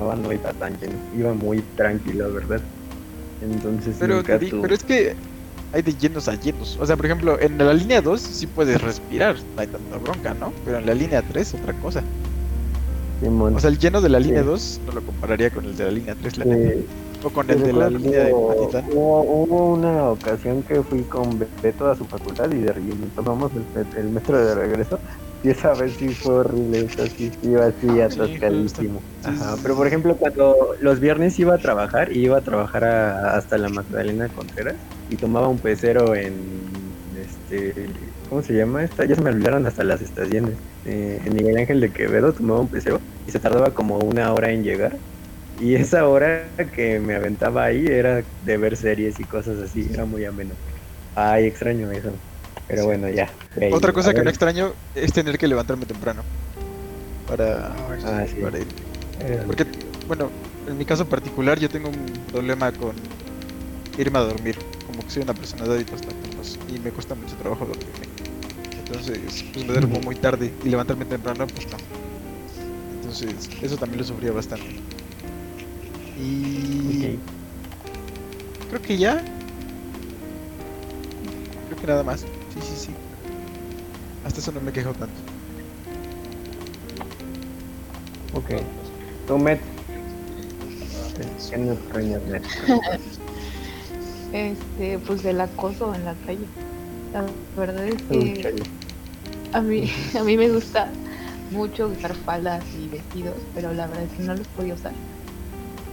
no iba tan lleno. Iba muy tranquilo, ¿verdad? Entonces Pero, nunca te di- pero es que hay de llenos a llenos. O sea, por ejemplo, en la línea 2 sí puedes respirar, no hay tanta bronca, ¿no? Pero en la línea 3 otra cosa. Simón. O sea, el lleno de la línea Sí. 2 no lo compararía con el de la línea 3, la neta. Eh, O con el de la línea de Matitán. Hubo, hubo una ocasión que fui con Be- Beto a su facultad y de y tomamos el, el metro de regreso. Y esa vez sí fue horrible, eso sí, iba así atascadísimo. Sí, Ajá, pero por ejemplo, cuando los viernes iba a trabajar, y iba a trabajar a- hasta la Magdalena Contreras y tomaba un pecero en este. ¿Cómo se llama esta? Ya se me olvidaron hasta las estaciones. Eh, en Miguel Ángel de Quevedo tomaba un pecero y se tardaba como una hora en llegar. Y esa hora que me aventaba ahí era de ver series y cosas así, era muy ameno. Ay, extraño eso. Pero bueno, ya. Otra cosa que ver, no extraño es tener que levantarme temprano. Para, Ah, sí. para ir. eh, Porque, bueno, en mi caso particular yo tengo un problema con irme a dormir. Como que soy una persona de hábitos nocturnos y me cuesta mucho trabajo dormirme. Entonces, pues me duermo muy tarde y levantarme temprano, pues no. Entonces, eso también lo sufría bastante. Y ok. creo que ya. Creo que nada más. Sí, sí, sí. Hasta eso no me quejo tanto. Ok. Tú, Met. Este, pues del acoso en la calle. La verdad es que. A mí, a mí me gusta mucho usar faldas y vestidos, pero la verdad es que no los podía usar.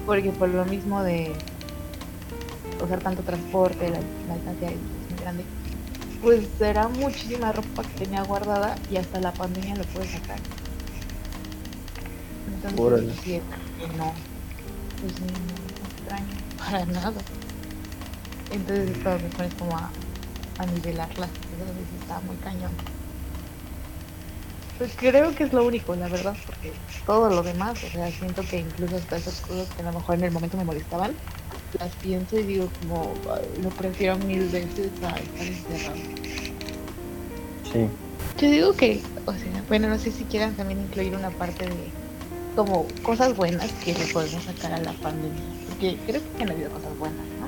Porque por lo mismo de usar tanto transporte, la, la distancia es muy grande, pues era muchísima ropa que tenía guardada y hasta la pandemia lo pude sacar. Entonces, Órale. sí, no, pues sí, no extraño para nada. Entonces esto me pones como a, a nivelar las cosas está muy cañón. Pues creo que es lo único, la verdad, porque todo lo demás, o sea, siento que incluso hasta esas cosas que a lo mejor en el momento me molestaban, las pienso y digo como, "Ay, lo prefiero mil veces a estar encerrado. Sí. Yo digo que, o sea, bueno, no sé si quieran también incluir una parte de como cosas buenas que le podemos sacar a la pandemia, porque creo que han habido cosas buenas, ¿no?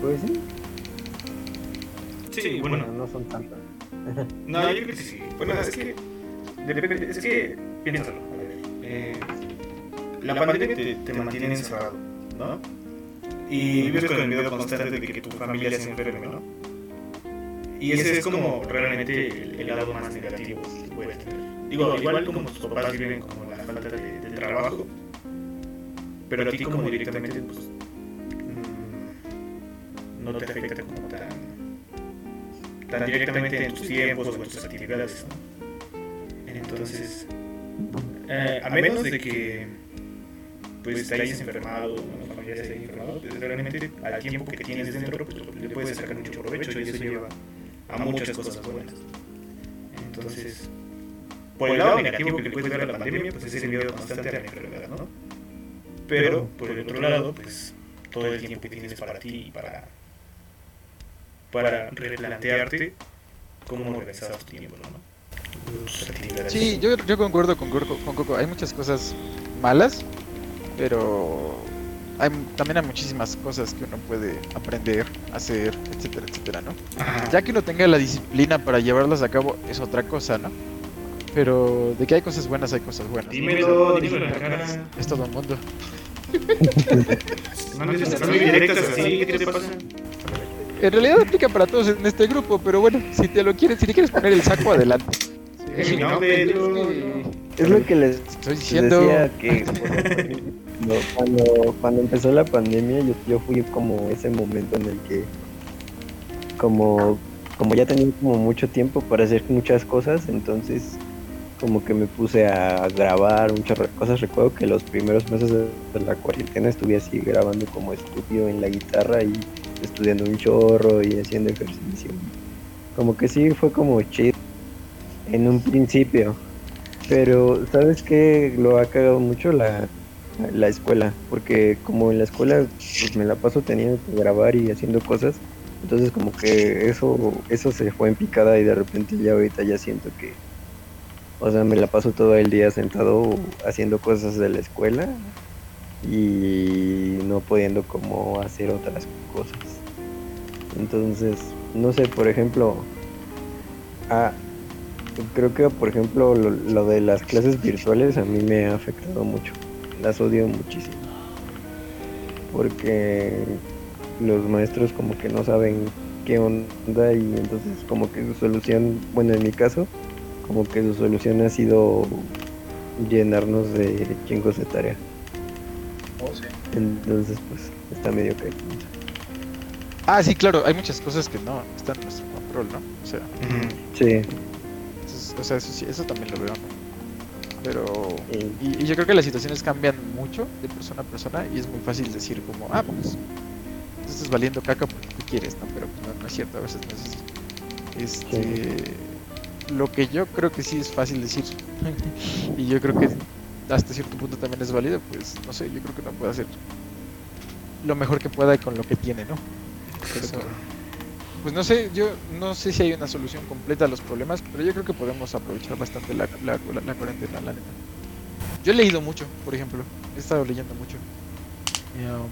Pues sí. Sí, bueno, no son tantas. No, yo creo que sí. Bueno, es que. Depende, es que. Piénsalo. Eh, la pandemia te, te mantiene encerrado, ¿no? Y vives con el miedo constante de que tu familia se enferme, ¿no? Y ese es como realmente el, lado más negativo. Digo, igual como tus papás viven como la falta de, trabajo, pero a ti como directamente, pues. mm, no te afecta como tan tan directamente en tus tiempos o en tus actividades. ¿no? Entonces, eh, a menos de que pues te hayas enfermado, una ya esté informado, pues realmente al tiempo que tienes dentro, pues le puedes sacar mucho provecho y eso lleva a muchas cosas buenas. Entonces, por el lado negativo que le puede dar a la pandemia, pues es el miedo constante a la enfermedad, ¿no? Pero, por el otro lado, pues todo el tiempo que tienes para ti y para, para replantearte cómo organizar tu tiempo, ¿no? Sí, yo, yo concuerdo con, Coco. Hay muchas cosas malas, pero hay, también hay muchísimas cosas que uno puede aprender, hacer, etcétera, etcétera, ¿no? Ajá. Ya que uno tenga la disciplina para llevarlas a cabo es otra cosa, ¿no? Pero de que hay cosas buenas, hay cosas buenas. Dímelo, dímelo en la cara. Es todo el mundo. No me dices muy directas así, ¿qué te pasa? En realidad aplica para todos en este grupo, pero bueno, si te lo quieres, si te quieres poner el saco adelante. Sí, no, pero- Es lo que les Estoy diciendo. decía que cuando, cuando, cuando empezó la pandemia yo, yo fui como ese momento en el que como, como ya tenía como mucho tiempo para hacer muchas cosas, entonces como que me puse a grabar muchas cosas. Recuerdo que los primeros meses de la cuarentena estuve así grabando como estudio en la guitarra y estudiando un chorro y haciendo ejercicio. Como que sí fue como chido en un principio. Pero, ¿sabes qué? Lo ha cagado mucho la, la escuela. Porque como en la escuela pues, me la paso teniendo que grabar y haciendo cosas. Entonces como que eso, eso se fue en picada y de repente ya ahorita ya siento que... O sea, me la paso todo el día sentado haciendo cosas de la escuela y no pudiendo como hacer otras cosas. Entonces, no sé, por ejemplo, ah, creo que por ejemplo lo, lo de las clases virtuales a mí me ha afectado mucho. Las odio muchísimo. Porque los maestros como que no saben qué onda y entonces como que su solución, bueno en mi caso, como que su solución ha sido llenarnos de chingos de tarea. Oh, sí. Entonces pues está medio caído. Ah, sí, claro, hay muchas cosas que no están en nuestro control, ¿no? O sea. Sí. eso, es- o sea, eso, sí, eso también lo veo, ¿no? Pero... y- Y, y yo creo que las situaciones cambian mucho de persona a persona y es muy fácil decir como, ah, pues, tú estás valiendo caca porque tú quieres, ¿no? Pero pues, no, no es cierto, a veces no es así. Este... Lo que yo creo que sí es fácil decir, y yo creo que hasta cierto punto también es válido, pues, no sé, yo creo que uno puede hacer lo mejor que pueda con lo que tiene, ¿no? Eso- pues no sé, yo no sé si hay una solución completa a los problemas, pero yo creo que podemos aprovechar bastante la, la, la, la cuarentena, la neta. Yo he leído mucho, por ejemplo, he estado leyendo mucho. Um,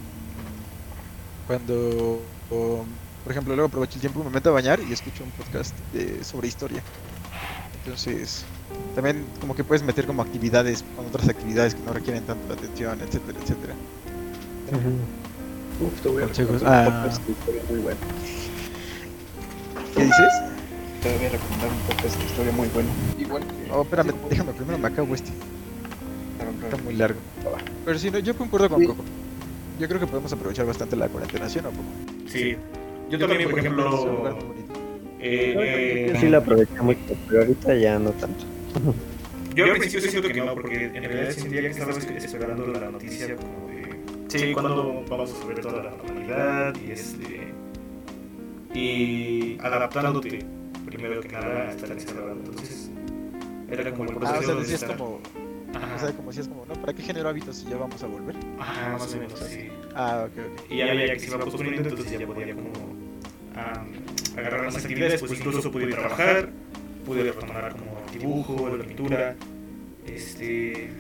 cuando, um, por ejemplo, luego aprovecho el tiempo, me meto a bañar y escucho un podcast de- sobre historia. Entonces, también como que puedes meter como actividades con otras actividades que no requieren tanto atención, etcétera, etcétera. Uf, te voy a recomendar un Ah. podcast de historia muy bueno. ¿Qué dices? Te voy a recomendar un podcast de historia muy bueno. Igual que... Oh, espérame, déjame primero me acabo este. Está muy largo. Pero si no, yo concuerdo con Sí. Coco. Yo creo que podemos aprovechar bastante la cuarentena, ¿sí o no, Coco? Sí. Yo también, por Es un lugar ejemplo, muy bonito. eh, Yo sí la aproveché mucho, pero ahorita ya no tanto. Yo al principio sí siento que no, porque en realidad sentía que estaba esperando la noticia como de... Sí, cuando vamos a volver toda la normalidad y este... Y adaptándote, primero que nada, a estar encerrado. Entonces, era como el Ah, proceso o sea, de estar... como, Ajá, o sea, como decías como, no, ¿para qué genero hábitos si ya vamos a volver? ajá, más o menos así. Ah, ok, ok. Y ya veía que se iba posponiendo, entonces ya podía como am, agarrar más actividades, pues incluso pude trabajar, pude retomar como dibujo, la pintura, este,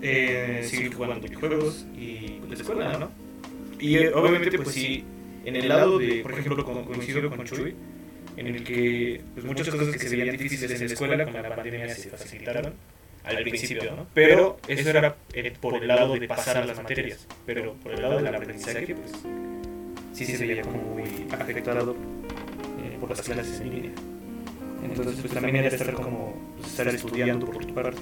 eh, seguir jugando videojuegos y pues, la escuela, ¿no? Y eh, obviamente pues sí, en el lado de, por ejemplo, co- coincido con Chuy, en el que pues, muchas cosas que se veían difíciles en la escuela con la pandemia se facilitaron al principio, ¿no? Pero eso era eh, por el lado de pasar las materias, pero por el lado del aprendizaje, pues sí se veía como muy afectado eh, por las clases en línea. Entonces, pues también era estar como pues, estar estudiando por tu parte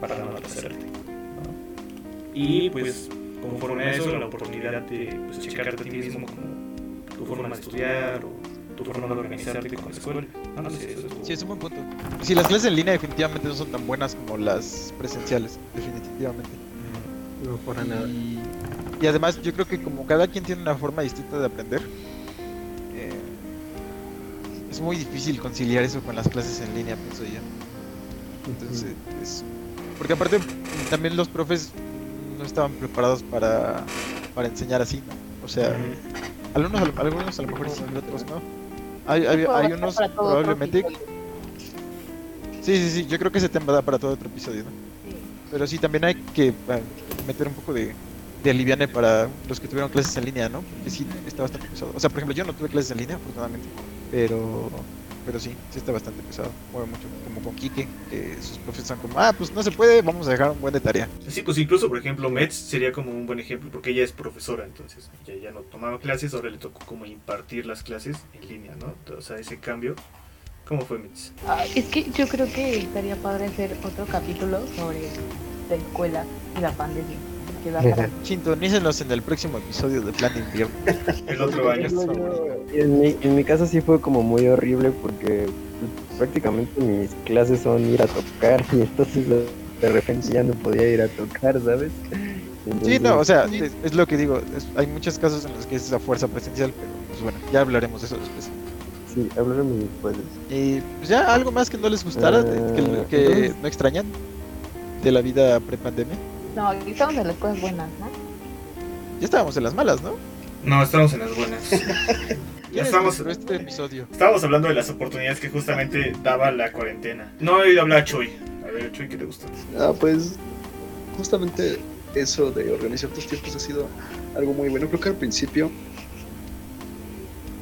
para no atrasarte. ¿no? Y pues, conforme a eso, la oportunidad de pues, checarte a ti mismo como tu forma de estudiar o tu forma de organizarte con la escuela. No, no sé, eso es Sí, es un buen punto. Sí, las clases en línea definitivamente no son tan buenas como las presenciales, definitivamente. No, para nada. Y, y además yo creo que como cada quien tiene una forma distinta de aprender, es muy difícil conciliar eso con las clases en línea, pienso yo. Entonces, es- porque aparte también los profes no estaban preparados para, para enseñar así, ¿no? O sea, algunos, a lo- algunos a lo mejor sí, otros no. Hay, hay, hay unos probablemente... Sí, sí, sí, yo creo que ese tema da para todo otro episodio, ¿no? Pero sí, también hay que ah, meter un poco de, de aliviane para los que tuvieron clases en línea, ¿no? Porque sí, está bastante pesado. O sea, por ejemplo, yo no tuve clases en línea, afortunadamente, pero pero sí, sí está bastante pesado. Mueve mucho, como con Quique, que sus profes son como, ah, pues no se puede, vamos a dejar un buen de tarea. Sí, pues incluso, por ejemplo, Metz sería como un buen ejemplo porque ella es profesora, entonces ella ya no tomaba clases, ahora le tocó como impartir las clases en línea, ¿no? O sea, ese cambio, ¿cómo fue Metz? Ah, es que yo creo que estaría padre hacer otro capítulo sobre la escuela y la pandemia. Porque da para- Sintonícenos en el próximo episodio de Plan de Invierno. El otro año. En mi, en mi caso sí fue como muy horrible porque prácticamente mis clases son ir a tocar y entonces de repente ya no podía ir a tocar, ¿sabes? Sí, no, o Entonces, sea, es, es lo que digo, es- hay muchos casos en los que es esa fuerza presencial, pero pues bueno, ya hablaremos de eso después. Sí, hablaremos después. Y pues ya algo más que no les gustara, de- que, Eh, que entonces- no extrañan de la vida prepandemia. No, aquí estamos en las cosas buenas, ¿no? Ya estábamos en las malas, ¿no? No, estamos en las buenas. Ya estamos- este episodio. Estábamos hablando de las oportunidades que justamente daba la cuarentena. No he oído hablar a Choy. A ver, Choy, ¿qué te gusta? Ah, pues justamente eso de organizar tus tiempos ha sido algo muy bueno. Creo que al principio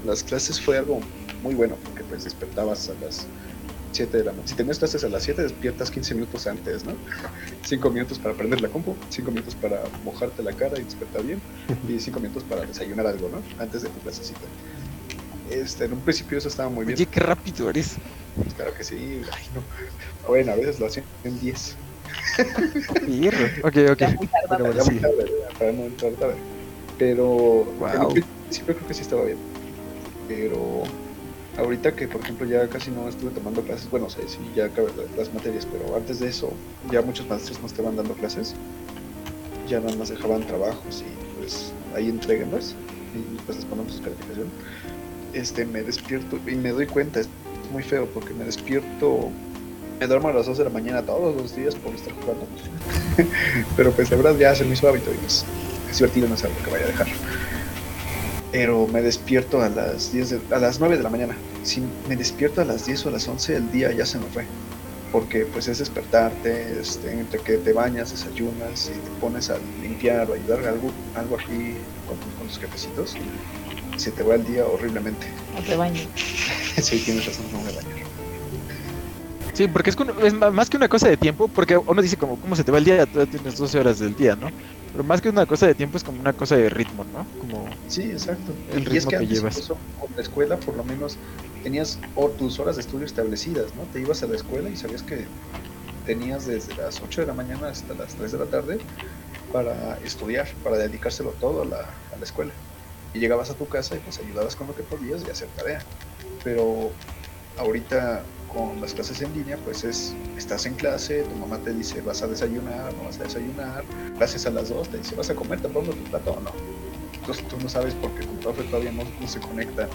las clases fue algo muy bueno porque pues despertabas a las 7 de la noche. Si tenías clases a las 7, despiertas 15 minutos antes, ¿no? 5 minutos para prender la compu, 5 minutos para mojarte la cara y despertar bien, y 5 minutos para desayunar algo, ¿no? Antes de tu clasecita. Este, en un principio eso estaba muy bien. Oye, qué rápido eres. Pues claro que sí. Ay, no. Bueno, a veces lo hacían en 10. Hierro. Ok, ok. Ya muy tardado. Pero bueno, Ya muy sí. tarde, para no entrar tarde. Pero en Wow. un principio creo que sí estaba bien. Pero ahorita que por ejemplo ya casi no estuve tomando clases, bueno, o sí ya acabé la- las materias, pero antes de eso ya muchos maestros no estaban dando clases. Ya nada más dejaban trabajos y pues ahí entreguenlas y pues les ponemos sus calificación. Este, me despierto y me doy cuenta, es muy feo porque me despierto, me duermo a las 2 de la mañana todos los días por estar jugando. Pero pues la verdad ya se me hizo hábito y es, es divertido, no sé lo que vaya a dejar. Pero me despierto a las 10 de- a las 9 de la mañana. Si me despierto a las 10 o a las 11, el día ya se me fue. Porque pues es despertarte, este, entre que te bañas, desayunas y te pones a limpiar o ayudar algo, algo aquí con, tus- con jefecitos, se te va el día horriblemente. No te sí, tienes razón, no me baño. Sí, porque es, es más que una cosa de tiempo, porque uno dice como, ¿cómo se te va el día? Todavía tienes 12 horas del día, ¿no? Pero más que una cosa de tiempo es como una cosa de ritmo, ¿no? Como, Sí, exacto. El y es ritmo que que antes llevas. incluso con la escuela por lo menos tenías o tus horas de estudio establecidas, ¿no? Te ibas a la escuela y sabías que tenías desde las 8 de la mañana hasta las 3 de la tarde para estudiar, para dedicárselo todo a la, a la escuela. Y llegabas a tu casa y pues ayudabas con lo que podías y hacer tarea. Pero ahorita con las clases en línea, pues es, estás en clase, tu mamá te dice vas a desayunar, no vas a desayunar, clases a las 2, te dice vas a comer, te pongo tu plato o no. Entonces tú no sabes porque tu profe todavía no, no se conecta, ¿no?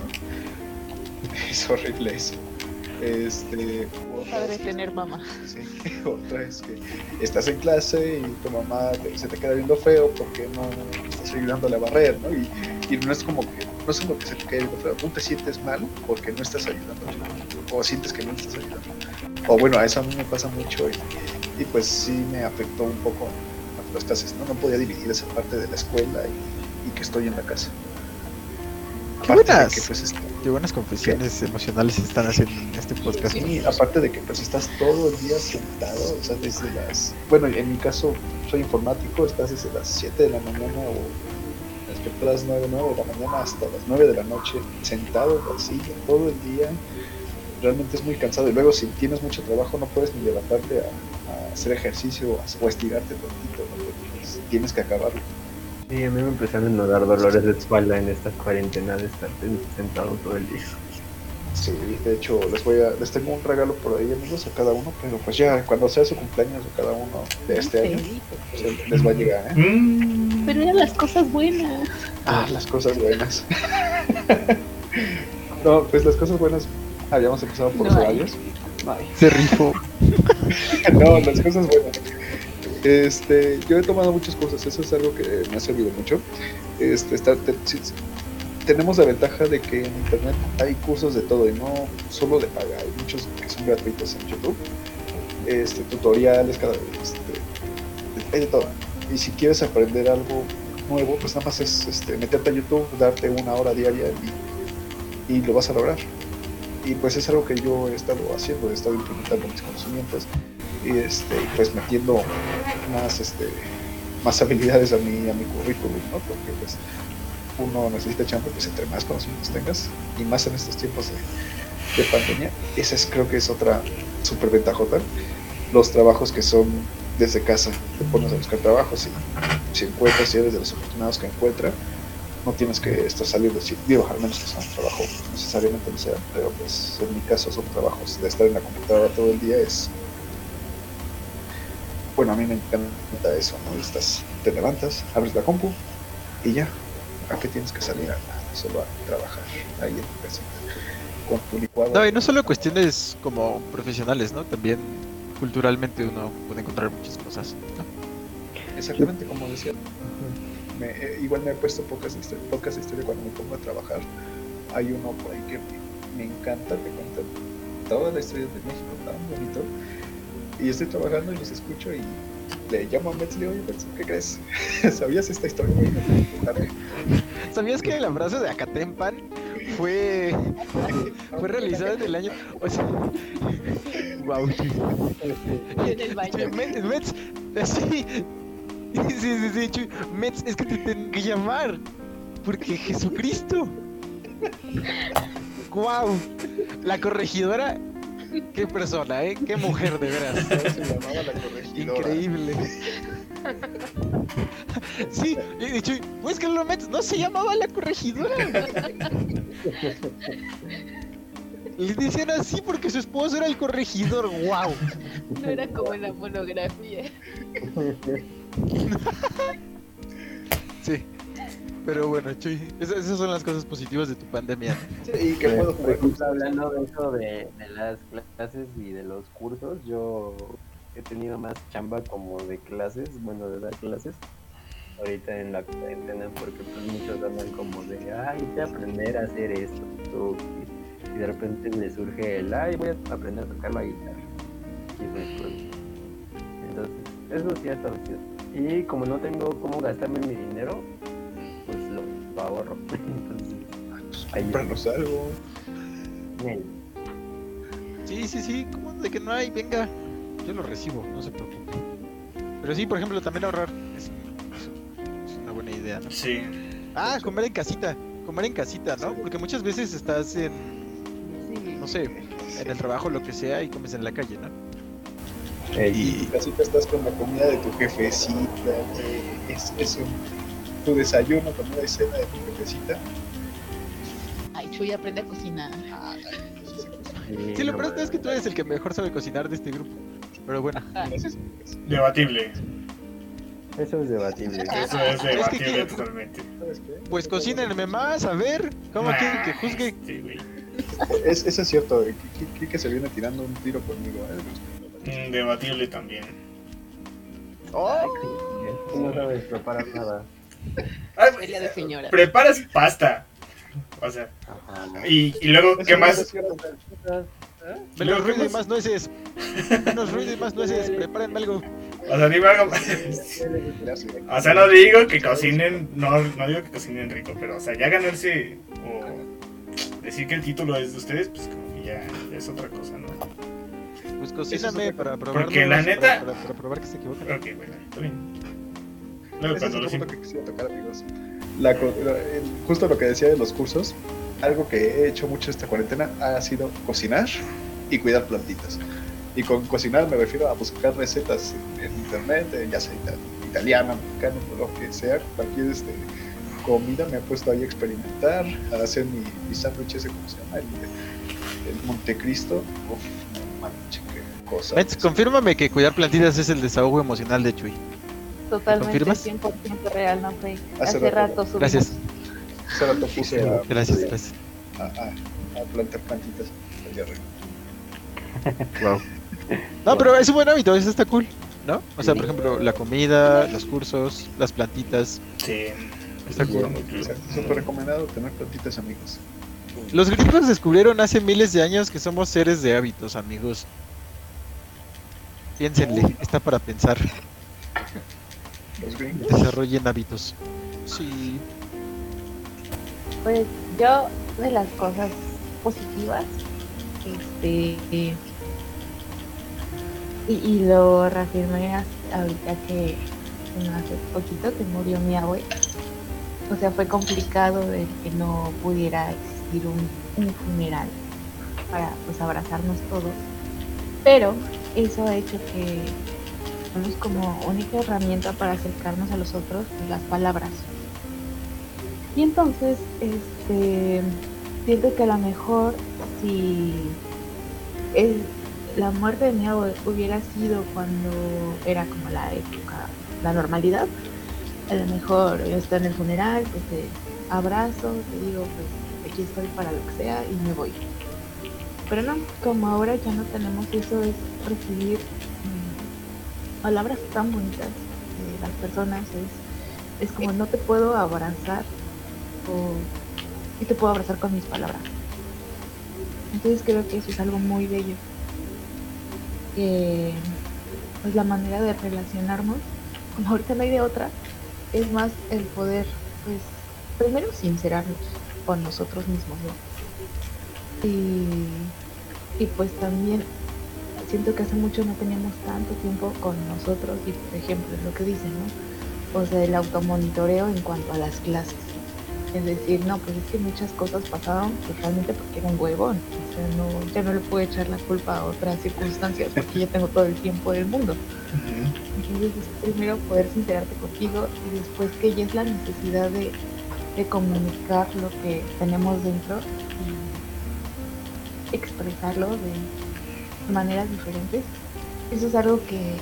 Es horrible eso. Este, otra Padre es- tener mamá. Sí, otra es que estás en clase y tu mamá te- se te queda viendo feo porque no estás ayudándole a barrer, ¿no? Y, y no es como que, no es como que se te quede viendo feo, tú te sientes mal porque no estás ayudando, o sientes que no estás ayudando. O bueno, a eso a mí me pasa mucho y, y pues sí me afectó un poco las clases, ¿no? No podía dividir esa parte de la escuela y, y que estoy en la casa. ¡Qué buenas! que, pues, este, qué buenas confesiones emocionales se están haciendo en este podcast. Sí, aparte de que pues estás todo el día sentado, o sea, desde las... Bueno, en mi caso soy informático, estás desde las 7 de la mañana o despertar a las 9, 9 de la mañana hasta las 9 de la noche, sentado en la silla todo el día. Realmente es muy cansado y luego si tienes mucho trabajo no puedes ni levantarte a, a hacer ejercicio o a- estirarte tantito, ¿no? Pues, tienes que acabarlo. Sí, a mí me empezaron a dar dolores de espalda en esta cuarentena de estar sentado todo el día. Sí, de hecho les voy a, les tengo un regalo por ahí amigos a cada uno, pero pues ya cuando sea su cumpleaños de cada uno de este año, pues, les va a llegar, ¿eh? Mm. Pero eran las cosas buenas. Ah, las cosas buenas. no, pues las cosas buenas habíamos empezado por No los horarios. Se rifó. no, las cosas buenas. Este, yo he tomado muchas cosas, eso es algo que me ha servido mucho. Este, está- te- sí, sí. Tenemos la ventaja de que en internet hay cursos de todo y no solo de paga, hay muchos que son gratuitos en YouTube. Este, tutoriales, cada este, hay de todo. Y si quieres aprender algo nuevo, pues nada más es este, meterte a YouTube, darte una hora diaria y, y lo vas a lograr. Y pues es algo que yo he estado haciendo, he estado implementando mis conocimientos y este, pues metiendo más, este, más habilidades a mi, a mi currículum, ¿no? Porque pues uno necesita chamba, pues entre más conocimientos tengas y más en estos tiempos de, de pandemia, esa es creo que es otra super ventajota. Los trabajos que son desde casa, te pones a buscar trabajos y si encuentras, si eres de los afortunados que encuentra, no tienes que estar saliendo, si- digo, al menos que sea un trabajo necesariamente no sea, pero pues en mi caso son trabajos de estar en la computadora todo el día es bueno, a mí me encanta eso, ¿no? Estás, te levantas, abres la compu y ya. ¿A qué tienes que salir? A nada, solo a trabajar ahí en tu casa. Con tu licuado. No, y no solo cuestiones como profesionales, ¿no? También culturalmente uno puede encontrar muchas cosas. ¿no? Exactamente como decía. Me- eh, igual me he puesto pocas de historia, pocas de historia cuando me pongo a trabajar. Hay uno por ahí que me, me encanta, que cuenta toda la historia de México tan bonito. Y estoy trabajando y los escucho y le llamo a Metz y le digo, oye Metz, ¿qué crees? ¿Sabías esta historia? Oye, no te contaré". ¿Sabías que el abrazo de Acatempan fue, fue realizado en el año... O sea, wow. En el baño. Mets, Mets, sí, sí, sí, sí, Chuy. Mets, es que te tengo que llamar, porque Jesucristo. Wow, la corregidora, qué persona, ¿eh? Qué mujer, de veras. Se llamaba la corregidora. Increíble. Sí, y y Chuy, pues que lo Mets no se llamaba la corregidora. Le decían así porque su esposo era el corregidor, wow. No era como en la monografía. Sí. Pero bueno, Chuy, esas, son las cosas positivas de tu pandemia. Sí, que puedo Por ejemplo, hablando de eso de, de las clases y de los cursos, yo he tenido más chamba como de clases, bueno, de dar clases, ahorita en la cuarentena, porque pues muchos andan como de, ay, voy a aprender a hacer esto, tú", y, de repente les surge el, ay, voy a aprender a tocar la guitarra. Y pues, pues, entonces, eso sí ha estado. Y como no tengo cómo gastarme mi dinero, ahorro. Entonces, algo. Sí, sí, sí, ¿cómo de que no hay? Venga, yo lo recibo, no se preocupe. Pero sí, por ejemplo, también ahorrar es, una buena idea, ¿no? Sí. Ah, comer en casita, comer en casita, ¿no? Porque muchas veces estás en, no sé, en el trabajo, lo que sea, y comes en la calle, ¿no? Y casi te estás con la comida de tu jefecita. Es, es un, tu desayuno, comida y cena de tu jefecita. Ay, Chuy, aprende a cocinar. Ah, sí, Sí, lo peor es que tú eres el que mejor sabe cocinar de este grupo. Pero bueno, Ah. Debatible. Eso es debatible. Eso es que debatible totalmente. ¿Sabes qué? pues cocínenme más, a ver, ¿cómo quieren que juzgue? Sí, güey. Es, eso es cierto. eh, Kike- Kike se viene tirando un tiro conmigo. ¿eh? Mm, Debatible también. Tú no sabes preparar nada. Ay, pelea de señora. preparas pasta. O sea, y, y luego, ¿qué más? Menos luego, ¿qué ruido y más? nueces. Menos ruido y más nueces. Prepárenme algo. O sea, dime algo. O sea, no digo que cocinen, no, no digo que cocinen rico, pero o sea, ya ganarse o decir que el título es de ustedes, pues como que ya es otra cosa, ¿no? Pues cocíname para probar. Porque la neta- Para, para probar que se equivocan. Ok, bueno, está bien. Luego Ese es cuando otro los punto que quisiera tocar, amigos. La co- la- el- justo lo que decía de los cursos, algo que he hecho mucho esta cuarentena ha sido cocinar y cuidar plantitas. Y con cocinar me refiero a buscar recetas en, en internet, ya sea ita- italiana, mexicana, lo que sea, cualquier este, comida me he puesto ahí a experimentar, a hacer mi, mi sándwich ese, ¿cómo se llama? El, el Montecristo. Uf, no manches, qué cosa. Mets, confírmame que cuidar plantitas es el desahogo emocional de Chuy. Totalmente confirmas? 100% real, no fake. Hace Hace, rato. rato subimos. Gracias. Hace rato puse a, Gracias, gracias. a, a- a plantar plantitas allá arriba. Wow. No, pero es un buen hábito, eso está cool, ¿no? O sea, por ejemplo, la comida, los cursos, las plantitas, Sí. está cool. Súper recomendado tener plantitas, amigos. Los gringos descubrieron hace miles de años que somos seres de hábitos, amigos. Piénsenle, está para pensar. Los gringos. Desarrollen hábitos. Sí. Pues yo, de las cosas positivas, este. y, y lo reafirmé ahorita que bueno, hace poquito que murió mi abue. O sea, fue complicado de que no pudiera existir un, un funeral para pues abrazarnos todos. Pero eso ha hecho que tenemos como única herramienta para acercarnos a los otros las palabras. Y entonces, este, siento que a lo mejor si el- la muerte de mi abuelo hubiera sido cuando era como la época, la normalidad, a lo mejor yo estoy en el funeral, pues te abrazo, te digo, pues aquí estoy para lo que sea y me voy. Pero no, como ahora ya no tenemos eso, es recibir palabras tan bonitas de las personas, es, es como no te puedo abrazar o y te puedo abrazar con mis palabras. Entonces creo que eso es algo muy bello. Que pues la manera de relacionarnos, como ahorita no hay de otra, es más el poder, pues, primero sincerarnos con nosotros mismos, ¿no? Y, y pues también siento que hace mucho no teníamos tanto tiempo con nosotros y por ejemplo lo que dicen, ¿no? O sea, el automonitoreo en cuanto a las clases. Es decir, no, pues es que muchas cosas pasaron pues, realmente porque era un huevón. O sea, no, ya no le puedo echar la culpa a otras circunstancias porque ya tengo todo el tiempo del mundo. Entonces es primero poder sincerarte contigo y después que ya es la necesidad de, de comunicar lo que tenemos dentro y expresarlo de maneras diferentes. Eso es algo que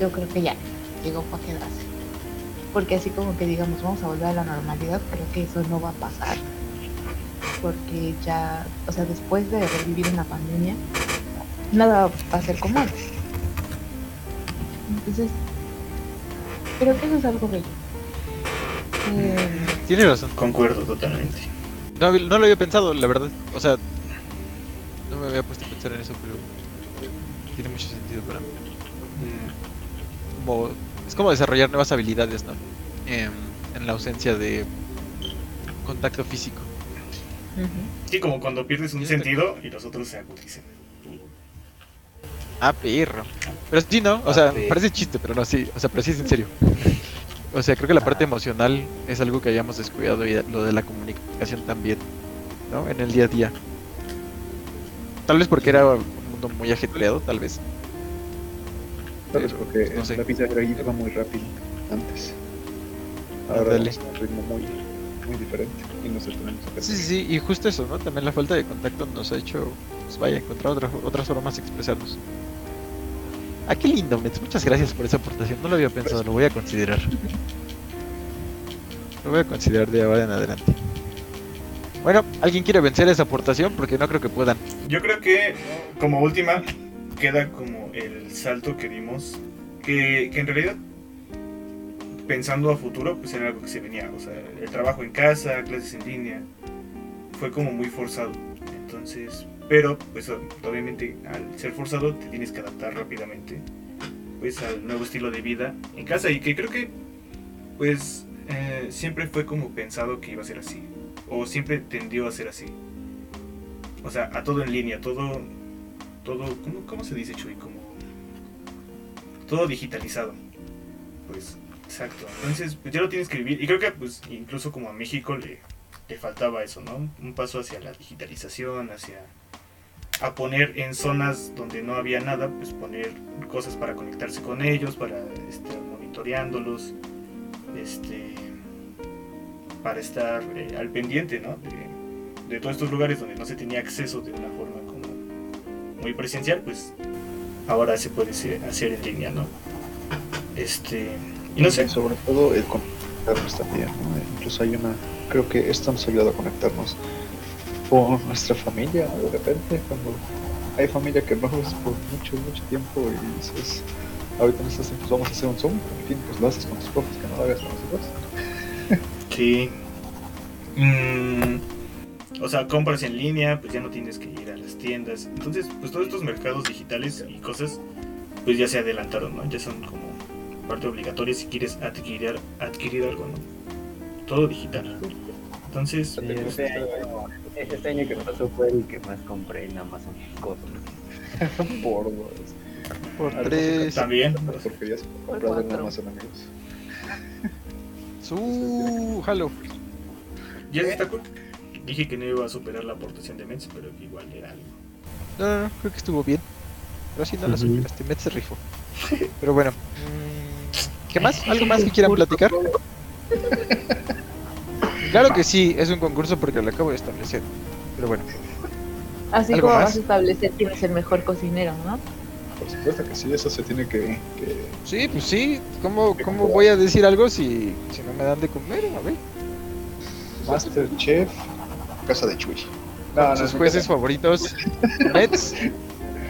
yo creo que ya llegó para quedarse. Porque así como que digamos vamos a volver a la normalidad, creo que eso no va a pasar. Porque ya, o sea, después de revivir una pandemia, nada va a ser como antes. Entonces, creo que eso es algo bello. Eh, Tiene razón. Concuerdo totalmente. No, no lo había pensado, la verdad. O sea, no me había puesto a pensar en eso, pero tiene mucho sentido para mí. Como, es como desarrollar nuevas habilidades, ¿no? Em, en la ausencia de contacto físico. Sí, como cuando pierdes un sentido y los otros se agudicen. Ah, perro. Pero sí, ¿no? O sea, Ah, parece chiste, pero no, sí. O sea, pero sí es en serio. O sea, creo que la parte emocional es algo que hayamos descuidado y lo de la comunicación también, ¿no? En el día a día. Tal vez porque era mundo muy ajetreado, tal vez. Tal vez porque no sé. la vida era iba muy rápido antes. Ahora vamos a un ritmo muy, muy diferente y nos detenemos a Sí, sí, sí, y justo eso, ¿no? También la falta de contacto nos ha hecho, pues vaya, encontrar otra- otras formas de expresarnos. Ah, qué lindo, Mets. Muchas gracias por esa aportación. No lo había pensado, lo voy a considerar. Lo voy a considerar de ahora en adelante. Bueno, ¿alguien quiere vencer esa aportación? Porque no creo que puedan. Yo creo que como última queda como el salto que dimos, que, en realidad pensando a futuro pues era algo que se venía, o sea, el trabajo en casa, clases en línea, fue como muy forzado. Entonces, pero pues obviamente al ser forzado te tienes que adaptar rápidamente pues al nuevo estilo de vida en casa y que creo que pues eh, siempre fue como pensado que iba a ser así o siempre tendió a ser así. O sea, a todo en línea, todo, todo, ¿cómo, se dice Chuy? Como todo digitalizado. Pues, exacto. Entonces, pues ya lo tienes que vivir. Y creo que, pues, incluso como a México le, le faltaba eso, ¿no? Un paso hacia la digitalización, hacia a poner en zonas donde no había nada, pues poner cosas para conectarse con ellos, para estar monitoreándolos, este, para estar eh, al pendiente, ¿no? De, de todos estos lugares donde no se tenía acceso de una forma como muy presencial, pues ahora se puede hacer en línea, ¿no? Este, y no sé, sobre todo el conectarnos también, ¿no? Incluso hay una, creo que esto nos ha ayudado a conectarnos con nuestra familia de repente, cuando hay familia que no ves por mucho, mucho tiempo y dices, ahorita en estos tiempos vamos a hacer un Zoom, en fin, pues lo haces con tus profes, que no lo hagas con nosotros. Sí. Mm, o sea, compras en línea, pues ya no tienes que ir a las tiendas. Entonces, pues todos estos mercados digitales y cosas, pues ya se adelantaron, ¿no? Ya son como parte obligatoria si quieres adquirir, adquirir algo, ¿no? Todo digital. Entonces, Sí, pues, este, año, este año que pasó fue el que más compré en Amazon cosas. por dos. Por tres. también. Porque ya se comprado en. Amazon, amigos. Su jalo. Ya está cool. Dije que no iba a superar la aportación de Mets, pero que igual era algo. No, no, no, creo que estuvo bien. Pero así no la Ujú. superaste. Met se rifó. Pero bueno. mm, ¿Qué más? ¿Algo más que quieran platicar? Claro que sí, es un concurso porque lo acabo de establecer. Pero bueno. Así ¿Algo como más? vas a establecer quién es el mejor cocinero, ¿no? Por supuesto que sí, eso se tiene que, que Sí, pues sí. ¿Cómo, cómo voy a decir algo si, si no me dan de comer? A ver. Masterchef, Casa de Chuy. No, no, Sus jueces favoritos, Mets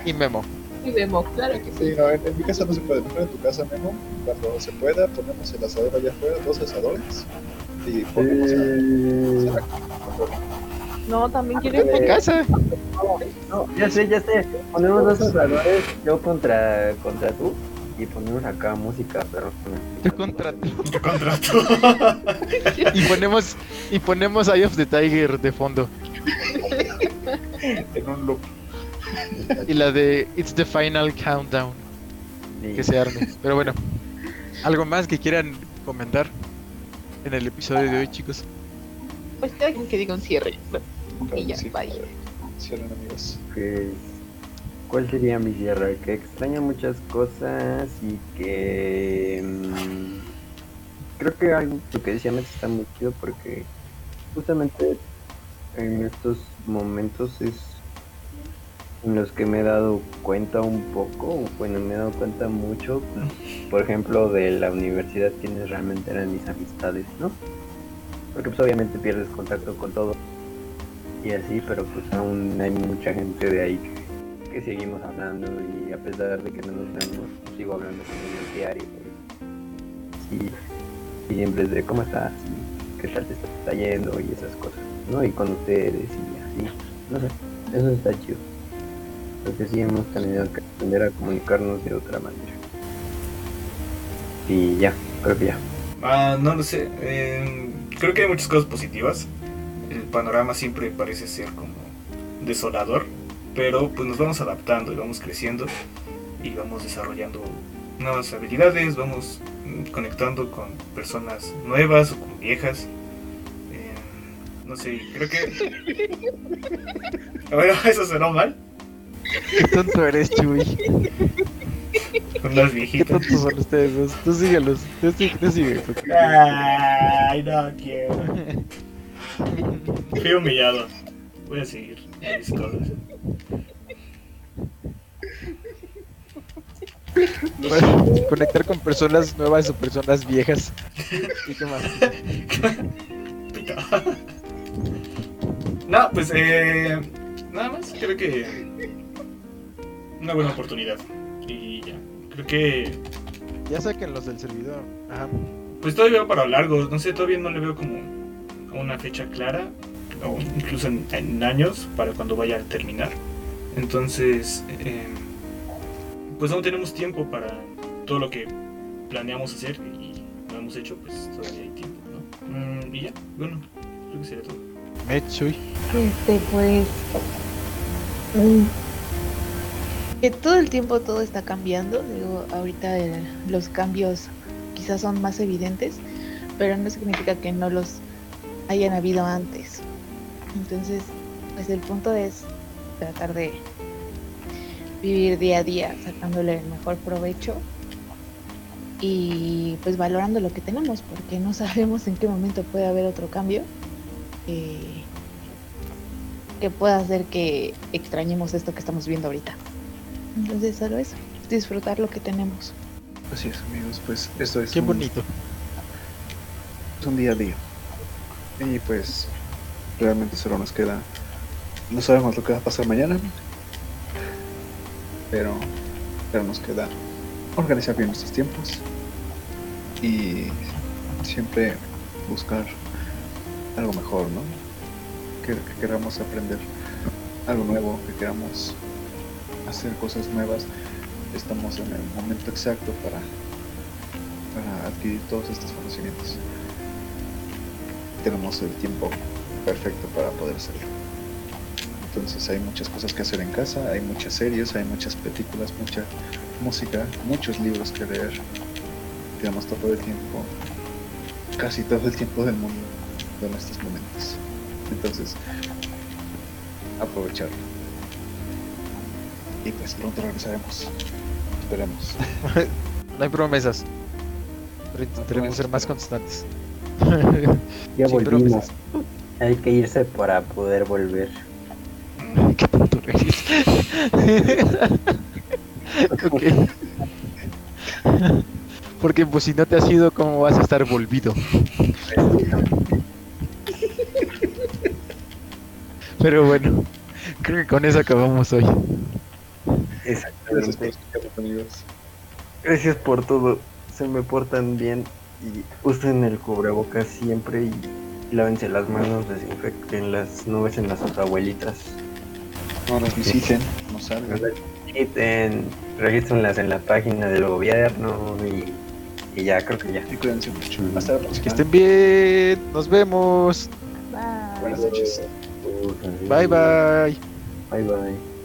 y Memo. Y vemos, claro que sí. Sí, no, en, en mi casa no se puede, mejor en tu casa, Memo. Cuando se pueda, ponemos el asador allá afuera, dos asadores. Y ponemos Eh, No, también quiere En mi casa. no, ya sé, ya sé. Ponemos dos asadores, yo contra, contra tú. Y ponemos acá música, perros. Te contrato. Te contrato. Y ponemos, y ponemos Eye of the Tiger de fondo. en un loop. Y la de It's the Final Countdown. Sí. Que se arme. Pero bueno. ¿Algo más que quieran comentar en el episodio de hoy, chicos? Pues alguien que diga un cierre. Y ya, Sí, bye. Cierren, amigos. Pues, ¿Cuál sería mi cierre? Que extraña muchas cosas y que... mm, creo que algo lo que decía Mets está muy chido porque justamente en estos momentos es en los que me he dado cuenta un poco, bueno, me he dado cuenta mucho, por ejemplo, de la universidad, quienes realmente eran mis amistades, ¿no? Porque pues obviamente pierdes contacto con todo y así, pero pues aún hay mucha gente de ahí que, que seguimos hablando y a pesar de que no nos vemos, sigo hablando con ellos diario. Y, siempre es de cómo estás, y qué tal te está yendo y esas cosas, ¿no? Y con ustedes y así, no sé, eso está chido. Porque sí hemos tenido que aprender a comunicarnos de otra manera. Y ya, creo que ya. Ah, no lo sé. eh, creo que hay muchas cosas positivas. El panorama siempre parece ser como desolador. Pero pues nos vamos adaptando y vamos creciendo. Y vamos desarrollando nuevas habilidades. Vamos mm, conectando con personas nuevas o con viejas. eh, no sé, creo que... Bueno, eso sonó mal. Qué tonto eres, Chuy. Con las Qué viejitas. tontos son ustedes dos. Tú síguelos. Tú, tú porque- Ay, no quiero. Fui humillado. Voy a seguir mis cosas. Conectar con personas nuevas o personas viejas. ¿Y qué más? No, pues eh, nada más. Creo que una buena oportunidad. Y ya. Creo que Ya saquen los del servidor. Ajá. pues todavía va para largo. No sé, todavía no le veo como una fecha clara. O incluso en, en años para cuando vaya a terminar. Entonces, eh, pues aún tenemos tiempo para todo lo que planeamos hacer y no hemos hecho, pues todavía hay tiempo, ¿no? Mm, y ya, bueno, creo que sería todo. Met, Chuy. Este, pues. mm, Que todo el tiempo todo está cambiando. Digo, ahorita el- los cambios quizás son más evidentes, pero no significa que no los hayan habido antes. Entonces, pues el punto es tratar de vivir día a día, sacándole el mejor provecho y pues valorando lo que tenemos, porque no sabemos en qué momento puede haber otro cambio. Eh, que pueda hacer que extrañemos esto que estamos viendo ahorita. Entonces, solo eso, disfrutar lo que tenemos. Así es, amigos, pues esto es Qué un, bonito. es un día a día. Y pues realmente solo nos queda. No sabemos lo que va a pasar mañana. Pero, pero nos queda organizar bien nuestros tiempos. Y siempre buscar algo mejor, ¿no? Que, que queramos aprender algo nuevo, que queramos hacer cosas nuevas. Estamos en el momento exacto para adquirir todos estos conocimientos. Tenemos el tiempo perfecto para poder hacerlo. Entonces hay muchas cosas que hacer en casa, hay muchas series, hay muchas películas, mucha música, muchos libros que leer. Tenemos todo el tiempo, casi todo el tiempo del mundo en estos momentos. Entonces, aprovecharlo. Y pues pronto regresaremos. Esperemos. No hay promesas. Pero No intentaremos ser más constantes. Ya volvimos. Hay que irse para poder volver. Qué tonto eres. Ok. Porque pues si no te has ido, ¿cómo vas a estar volvido? Pero bueno, creo que con eso acabamos hoy. Gracias por Exactamente. Gracias por todo. Se me portan bien y usen el cubrebocas siempre y lávense las manos, desinfecten las nubes en las abuelitas. No nos visiten, no salgan. Quiten, regístrenlas en la página del gobierno y, y ya, creo que ya. Y cuídense mucho. Hasta la próxima. Que estén bien. Nos vemos. Bye. Buenas noches. Bye bye. Bye bye.